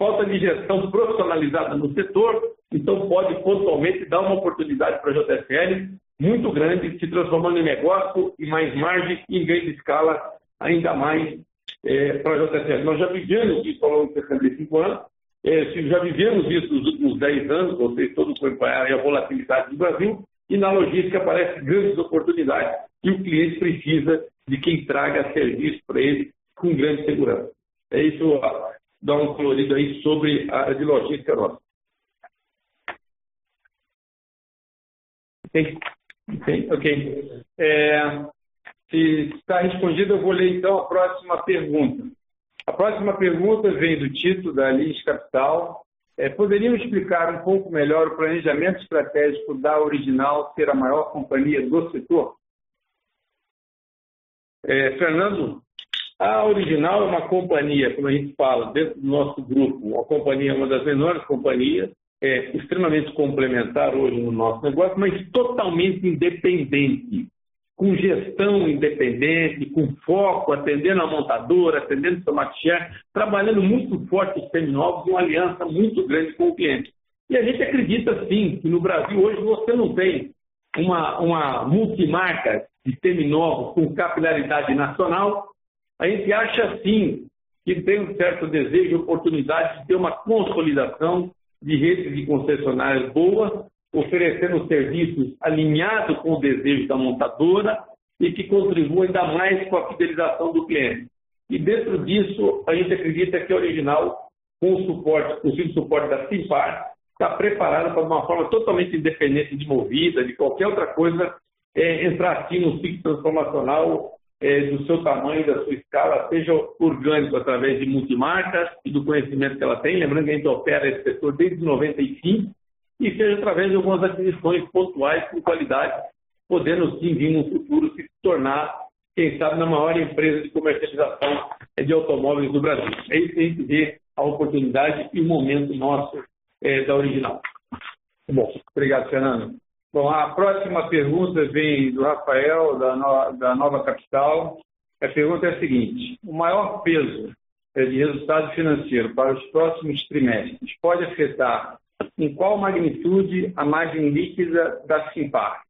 falta de gestão profissionalizada no setor, então pode pontualmente dar uma oportunidade para a JSL muito grande, se transformando em negócio e mais margem e ganho de escala ainda mais é, para a JSL. Nós já vivemos isso ao longo de 65 anos, é, já vivemos isso nos últimos 10 anos, vocês todos acompanharam a volatilidade do Brasil, e na logística aparecem grandes oportunidades e o cliente precisa de quem traga serviço para ele com grande segurança. É isso, dá um colorido aí sobre a área de logística nossa. Tem, ok. É, se está respondido, eu vou ler então a próxima pergunta. A próxima pergunta vem do Tito, da Lins Capital, é, poderiam explicar um pouco melhor o planejamento estratégico da Original ser a maior companhia do setor? É, Fernando, a Original é uma companhia, como a gente fala, dentro do nosso grupo, uma companhia, uma das menores companhias, é, extremamente complementar hoje no nosso negócio, mas totalmente independente com gestão independente, com foco, atendendo a montadora, atendendo o Somatier, trabalhando muito forte os seminovos, uma aliança muito grande com o cliente. E a gente acredita sim que no Brasil hoje você não tem uma, uma multimarca de seminovos com capilaridade nacional. A gente acha sim que tem um certo desejo e oportunidade de ter uma consolidação de redes de concessionárias boas oferecendo serviços alinhados com o desejo da montadora e que contribuam ainda mais com a fidelização do cliente. E dentro disso, a gente acredita que a Original, com o suporte, o suporte da Simpar, está preparada para uma forma totalmente independente de movida, de qualquer outra coisa, é, entrar assim no ciclo transformacional do seu tamanho, da sua escala, seja orgânico através de multimarcas e do conhecimento que ela tem. Lembrando que a gente opera esse setor desde 95 e seja através de algumas aquisições pontuais com qualidade, podendo sim vir no futuro se tornar, quem sabe, na maior empresa de comercialização de automóveis do Brasil. É isso que a gente vê a oportunidade e o momento nosso é, da original. Bom, obrigado, Fernando. Bom, a próxima pergunta vem do Rafael, da, no, da Nova Capital. A pergunta é a seguinte: o maior peso é, de resultado financeiro para os próximos trimestres pode afetar em qual magnitude a margem líquida da Simpar?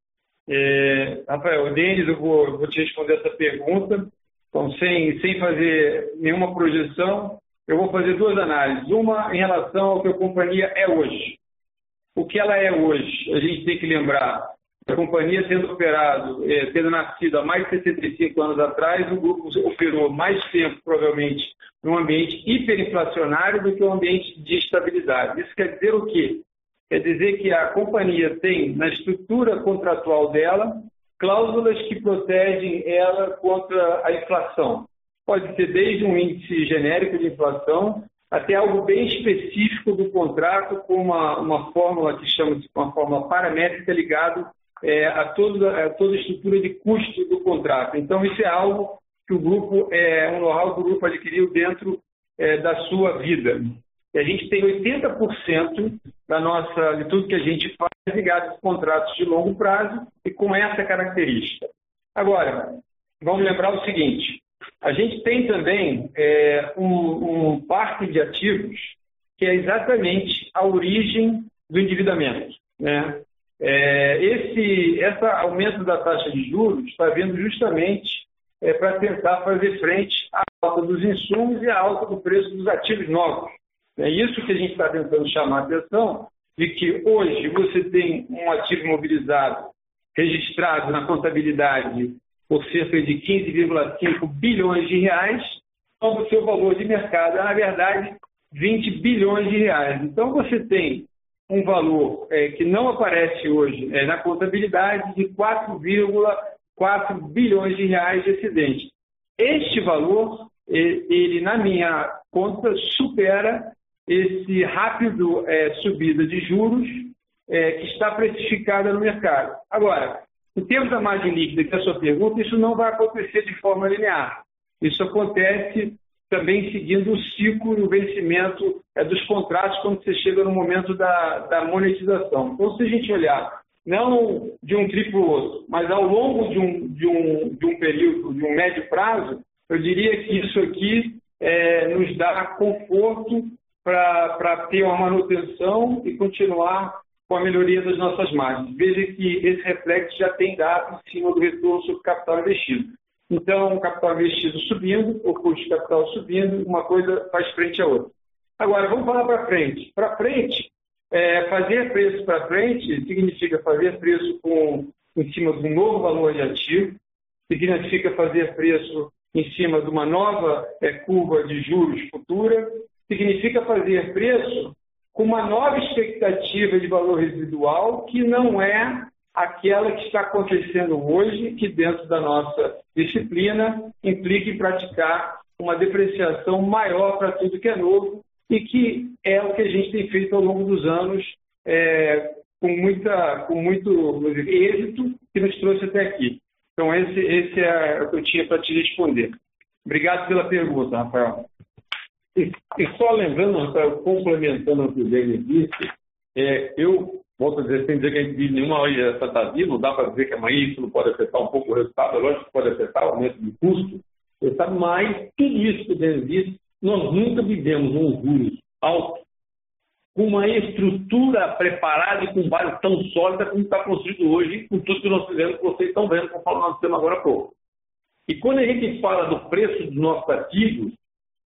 É, Rafael, Denis, eu vou, vou, te responder essa pergunta. Então, sem, sem fazer nenhuma projeção, eu vou fazer duas análises. Uma em relação ao que a companhia é hoje. O que ela é hoje? A gente tem que lembrar a companhia sendo operado, é, tendo nascido há mais de 65 anos atrás, o grupo operou mais tempo, provavelmente, num ambiente hiperinflacionário do que um ambiente de estabilidade. Isso quer dizer o quê? Quer dizer que a companhia tem, na estrutura contratual dela, cláusulas que protegem ela contra a inflação. Pode ser desde um índice genérico de inflação até algo bem específico do contrato, com uma, uma fórmula que chama-se uma fórmula paramétrica ligado é, a, toda, a toda a estrutura de custo do contrato. Então, isso é algo que o grupo, é um know-how que o grupo adquiriu dentro é, da sua vida. E a gente tem 80% da nossa, de tudo que a gente faz ligado a contratos de longo prazo e com essa característica. Agora, vamos lembrar o seguinte: a gente tem também é, um, um parque de ativos que é exatamente a origem do endividamento. Né? É, esse esse aumento da taxa de juros está vindo justamente é, para tentar fazer frente à alta dos insumos e à alta do preço dos ativos novos. É isso que a gente está tentando chamar a atenção, de que hoje você tem um ativo imobilizado registrado na contabilidade por cerca de 15,5 bilhões de reais, quando o seu valor de mercado é, na verdade, 20 bilhões de reais. Então, você tem um valor é, que não aparece hoje é, na contabilidade de 4,4 bilhões de reais de excedente. Este valor, ele, na minha conta, supera esse rápido é, subida de juros é, que está precificada no mercado. Agora, em termos da margem líquida, que é a sua pergunta, isso não vai acontecer de forma linear. Isso acontece também seguindo o ciclo e o vencimento é, dos contratos quando você chega no momento da, da monetização. Então, se a gente olhar, não de um triplo outro, mas ao longo de um, de, um, de um período, de um médio prazo, eu diria que isso aqui é, nos dá conforto para ter uma manutenção e continuar com a melhoria das nossas margens. Veja que esse reflexo já tem dado em cima do retorno sobre capital investido. Então, capital investido subindo, o custo de capital subindo, uma coisa faz frente à outra. Agora, vamos falar para frente. Para frente, é, fazer preço para frente significa fazer preço com, em cima de um novo valor de ativo, significa fazer preço em cima de uma nova é, curva de juros futura, significa fazer preço com uma nova expectativa de valor residual que não é aquela que está acontecendo hoje, que dentro da nossa disciplina implica em praticar uma depreciação maior para tudo que é novo e que é o que a gente tem feito ao longo dos anos é, com, muita, com muito êxito que nos trouxe até aqui. Então, esse, esse é o que eu tinha para te responder. Obrigado pela pergunta, Rafael. E, e só lembrando, complementando o que o Denis disse, é, eu volto a dizer, sem dizer que a gente vive nenhuma fantasia, não dá para dizer que amanhã isso não pode afetar um pouco o resultado, é lógico que pode afetar o aumento de custo, mas tudo isso que o Denis disse, nós nunca vivemos um juros alto com uma estrutura preparada e com base tão sólida como está construído hoje, com tudo que nós fizemos, que vocês estão vendo, como nós temos agora pouco. E quando a gente fala do preço dos nossos ativos,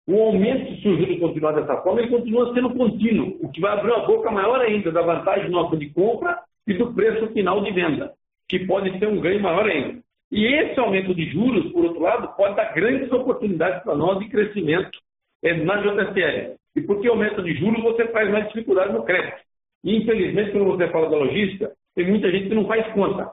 o aumento, se o continuar dessa forma, ele continua sendo contínuo, o que vai abrir uma boca maior ainda da vantagem nossa de compra e do preço final de venda, que pode ter um ganho maior ainda. E esse aumento de juros, por outro lado, pode dar grandes oportunidades para nós de crescimento é, na JSL. E porque aumento de juros, você faz mais dificuldade no crédito. E, infelizmente, quando você fala da logística, tem muita gente que não faz conta.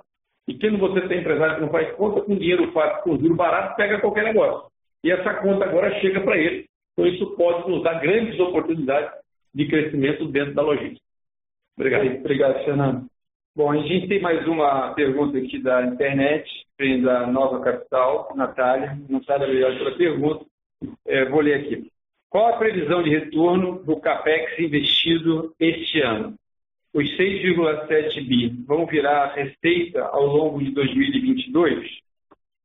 E quando você tem empresário que não faz conta, com dinheiro fácil, com juros baratos, pega qualquer negócio e essa conta agora chega para ele. Então, isso pode nos dar grandes oportunidades de crescimento dentro da logística. Obrigado. Obrigado, Fernando. Bom, a gente tem mais uma pergunta aqui da internet, vem da Nova Capital, Natália. Natália, obrigado pela pergunta. É, vou ler aqui. Qual a previsão de retorno do CAPEX investido este ano? Os 6,7 bi vão virar receita ao longo de 2022?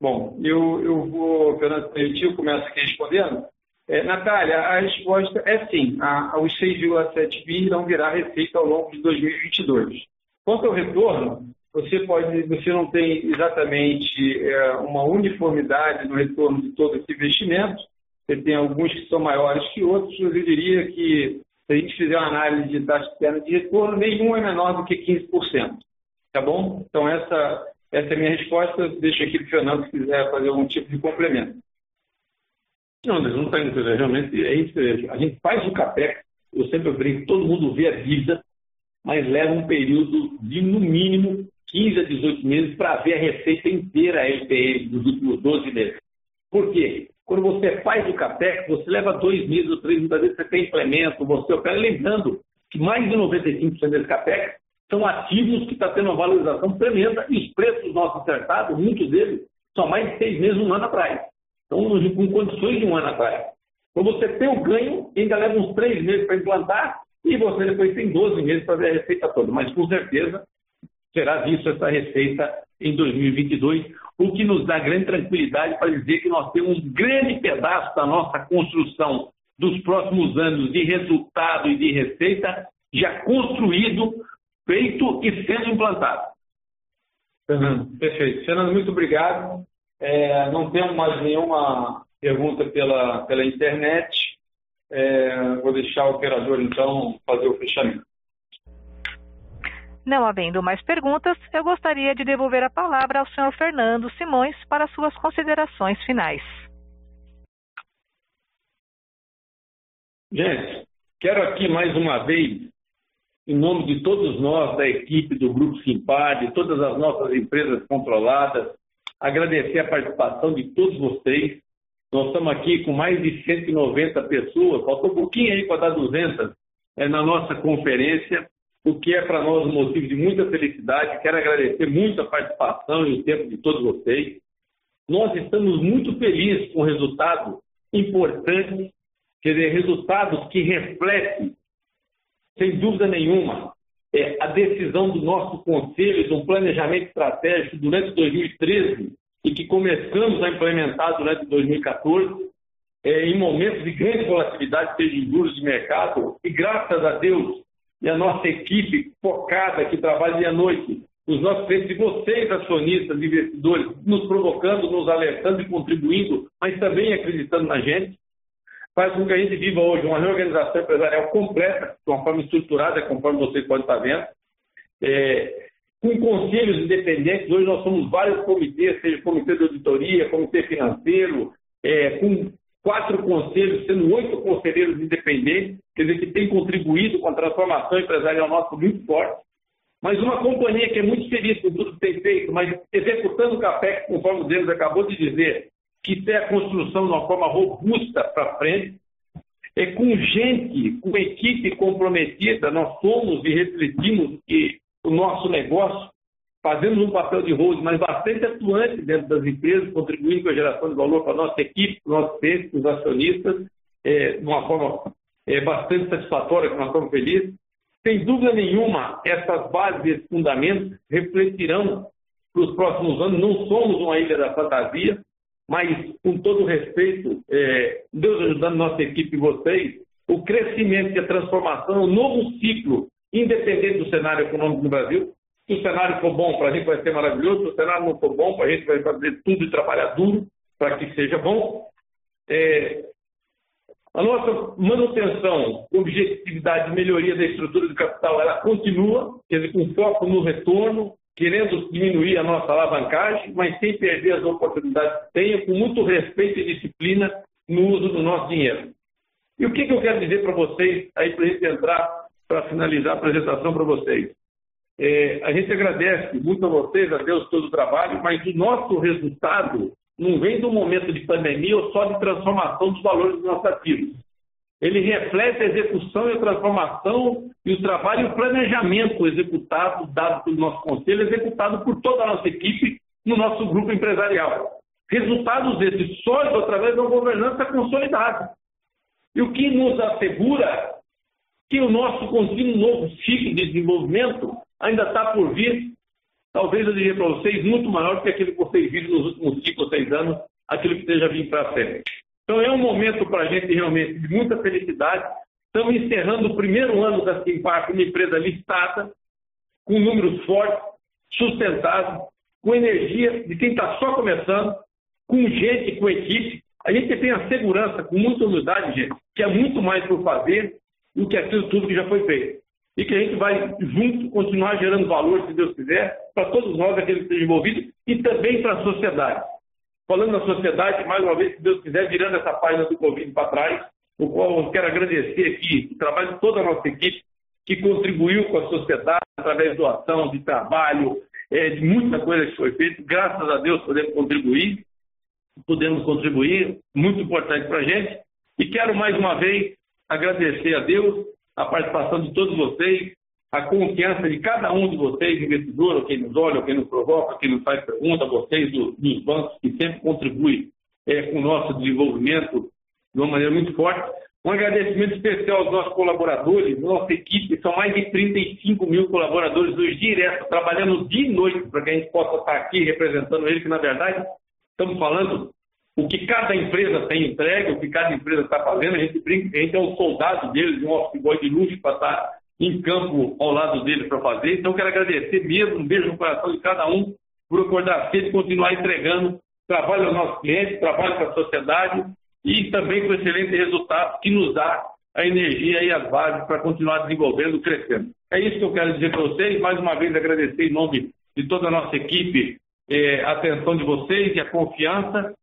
Bom, eu, eu vou, Fernando permitir, eu começo aqui respondendo. É, Natália, a resposta é sim. A, os 6,7 bi irão virar receita ao longo de 2022. Quanto ao retorno, você pode, você não tem exatamente é, uma uniformidade no retorno de todo esse investimento. Você tem alguns que são maiores que outros. Eu diria que se a gente fizer uma análise de taxa externa de retorno, nenhum é menor do que 15%. Tá bom? Então essa essa é a minha resposta. Deixa aqui para o Fernando se quiser fazer algum tipo de complemento. Não, não está indo Realmente é isso. A gente faz o CAPEX, eu sempre brinco, todo mundo vê a dívida, mas leva um período de, no mínimo, 15 a 18 meses para ver a receita inteira LPM dos últimos 12 meses. Por quê? Quando você faz o CAPEX, você leva dois meses ou três, vezes você tem implemento, você opera. Lembrando que mais de 95% desse CAPEX são ativos que estão tá tendo uma valorização tremenda e os preços nossos acertados, muitos deles, são mais de seis meses, um ano atrás. Então, com condições de um ano atrás. Então, você tem o ganho, ainda leva uns três meses para implantar e você depois tem 12 meses para ver a receita toda. Mas, com certeza, será visto essa receita em 2022, o que nos dá grande tranquilidade para dizer que nós temos um grande pedaço da nossa construção dos próximos anos de resultado e de receita já construído feito e sendo implantado. Fernando, perfeito. Fernando, muito obrigado. É, não temos mais nenhuma pergunta pela, pela internet. É, vou deixar o operador, então, fazer o fechamento. Não havendo mais perguntas, eu gostaria de devolver a palavra ao senhor Fernando Simões para suas considerações finais. Gente, quero aqui mais uma vez em nome de todos nós, da equipe do Grupo Simpar, de todas as nossas empresas controladas, agradecer a participação de todos vocês. Nós estamos aqui com mais de 190 pessoas, faltou um pouquinho aí para dar 200 é, na nossa conferência, o que é para nós um motivo de muita felicidade. Quero agradecer muito a participação e o tempo de todos vocês. Nós estamos muito felizes com o resultado importante, quer dizer, resultados que refletem sem dúvida nenhuma, é, a decisão do nosso Conselho de um planejamento estratégico durante 2013 e que começamos a implementar durante 2014, é, em momentos de grande volatilidade, seja em juros de mercado, e graças a Deus e a nossa equipe focada que trabalha dia e noite, os nossos clientes vocês, acionistas, investidores, nos provocando, nos alertando e contribuindo, mas também acreditando na gente, faz com que a gente viva hoje uma reorganização empresarial completa, de uma forma estruturada, conforme vocês podem estar vendo, é, com conselhos independentes. Hoje nós somos vários comitês, seja comitê de auditoria, comitê financeiro, é, com quatro conselhos, sendo oito conselheiros independentes, quer dizer, que têm contribuído com a transformação empresarial nossa muito forte. Mas uma companhia que é muito feliz com tudo que tem feito, mas executando o CAPEX, conforme o Deus acabou de dizer, que tem a construção de uma forma robusta para frente, é com gente, com equipe comprometida, nós somos e refletimos que o nosso negócio, fazemos um papel de rolo, mas bastante atuante dentro das empresas, contribuindo com a geração de valor para a nossa equipe, para os nossos clientes, para os acionistas, é, de uma forma é, bastante satisfatória, que nós estamos felizes. Sem dúvida nenhuma, essas bases, esses fundamentos refletirão para os próximos anos. Não somos uma ilha da fantasia, mas com todo respeito, é, Deus ajudando nossa equipe e vocês, o crescimento e a transformação, o novo ciclo, independente do cenário econômico no Brasil. Se o cenário for bom, para a gente vai ser maravilhoso. Se o cenário não for bom, para a gente vai fazer tudo e trabalhar duro para que seja bom. É, a nossa manutenção, objetividade e melhoria da estrutura do capital, ela continua, quer dizer, com foco no retorno, querendo diminuir a nossa alavancagem, mas sem perder as oportunidades que tenha, com muito respeito e disciplina no uso do nosso dinheiro. E o que, que eu quero dizer para vocês, aí para a gente entrar, para finalizar a apresentação para vocês? É, a gente agradece muito a vocês, a Deus todo o trabalho, mas o nosso resultado não vem do momento de pandemia ou só de transformação dos valores dos nossos ativos. Ele reflete a execução e a transformação e o trabalho e o planejamento executado, dado pelo nosso conselho, executado por toda a nossa equipe no nosso grupo empresarial. Resultados esses sólidos através uma governança consolidada. E o que nos assegura que o nosso contínuo novo ciclo de desenvolvimento ainda está por vir, talvez eu diria para vocês, muito maior do que aquilo que vocês viram nos últimos cinco ou seis anos, aquilo que esteja vindo para frente. Então é um momento para a gente realmente de muita felicidade. Estamos encerrando o primeiro ano da Simpar como empresa listada, com números fortes, sustentados, com energia de quem está só começando, com gente, com equipe. A gente tem a segurança, com muita humildade, gente, que é muito mais por fazer do que aquilo tudo que já foi feito. E que a gente vai, junto, continuar gerando valor, se Deus quiser, para todos nós, aqueles que estão envolvidos, e também para a sociedade. Falando na sociedade, mais uma vez, se Deus quiser, virando essa página do Covid para trás, o qual eu quero agradecer aqui o trabalho de toda a nossa equipe, que contribuiu com a sociedade através de doação, de trabalho, é, de muita coisa que foi feita. Graças a Deus podemos contribuir, podemos contribuir, muito importante para a gente. E quero mais uma vez agradecer a Deus a participação de todos vocês, a confiança de cada um de vocês, investidor, quem nos olha, quem nos provoca, quem nos faz pergunta, vocês do, dos bancos que sempre contribuem é, com o nosso desenvolvimento de uma maneira muito forte. Um agradecimento especial aos nossos colaboradores, nossa equipe, são mais de 35 mil colaboradores hoje direto, trabalhando dia e noite para que a gente possa estar aqui representando eles, que na verdade estamos falando o que cada empresa tem entregue, o que cada empresa está fazendo, a gente, brinca, a gente é um soldado deles, um office boy de luxo para estar em campo ao lado deles para fazer. Então, quero agradecer mesmo, um beijo no coração de cada um por acordar cedo e continuar entregando trabalho aos nossos clientes, trabalho para a sociedade e também com excelente resultado que nos dá a energia e as bases para continuar desenvolvendo, crescendo. É isso que eu quero dizer para vocês. Mais uma vez, agradecer em nome de toda a nossa equipe eh, a atenção de vocês e a confiança.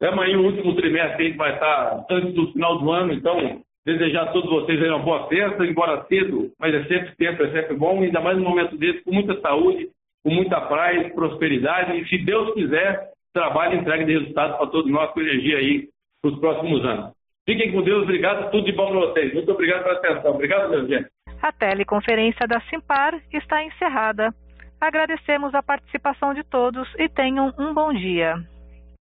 Amanhã, o último trimestre, a gente vai estar antes do final do ano, então, desejar a todos vocês uma boa festa, embora cedo, mas é sempre tempo, é sempre bom, ainda mais no momento desse, com muita saúde, com muita paz, prosperidade, e se Deus quiser, trabalho e entrega de resultados para todos nós com energia aí para os próximos anos. Fiquem com Deus, obrigado, tudo de bom para vocês. Muito obrigado pela atenção. Obrigado, meu gente. A teleconferência da Simpar está encerrada. Agradecemos a participação de todos e tenham um bom dia.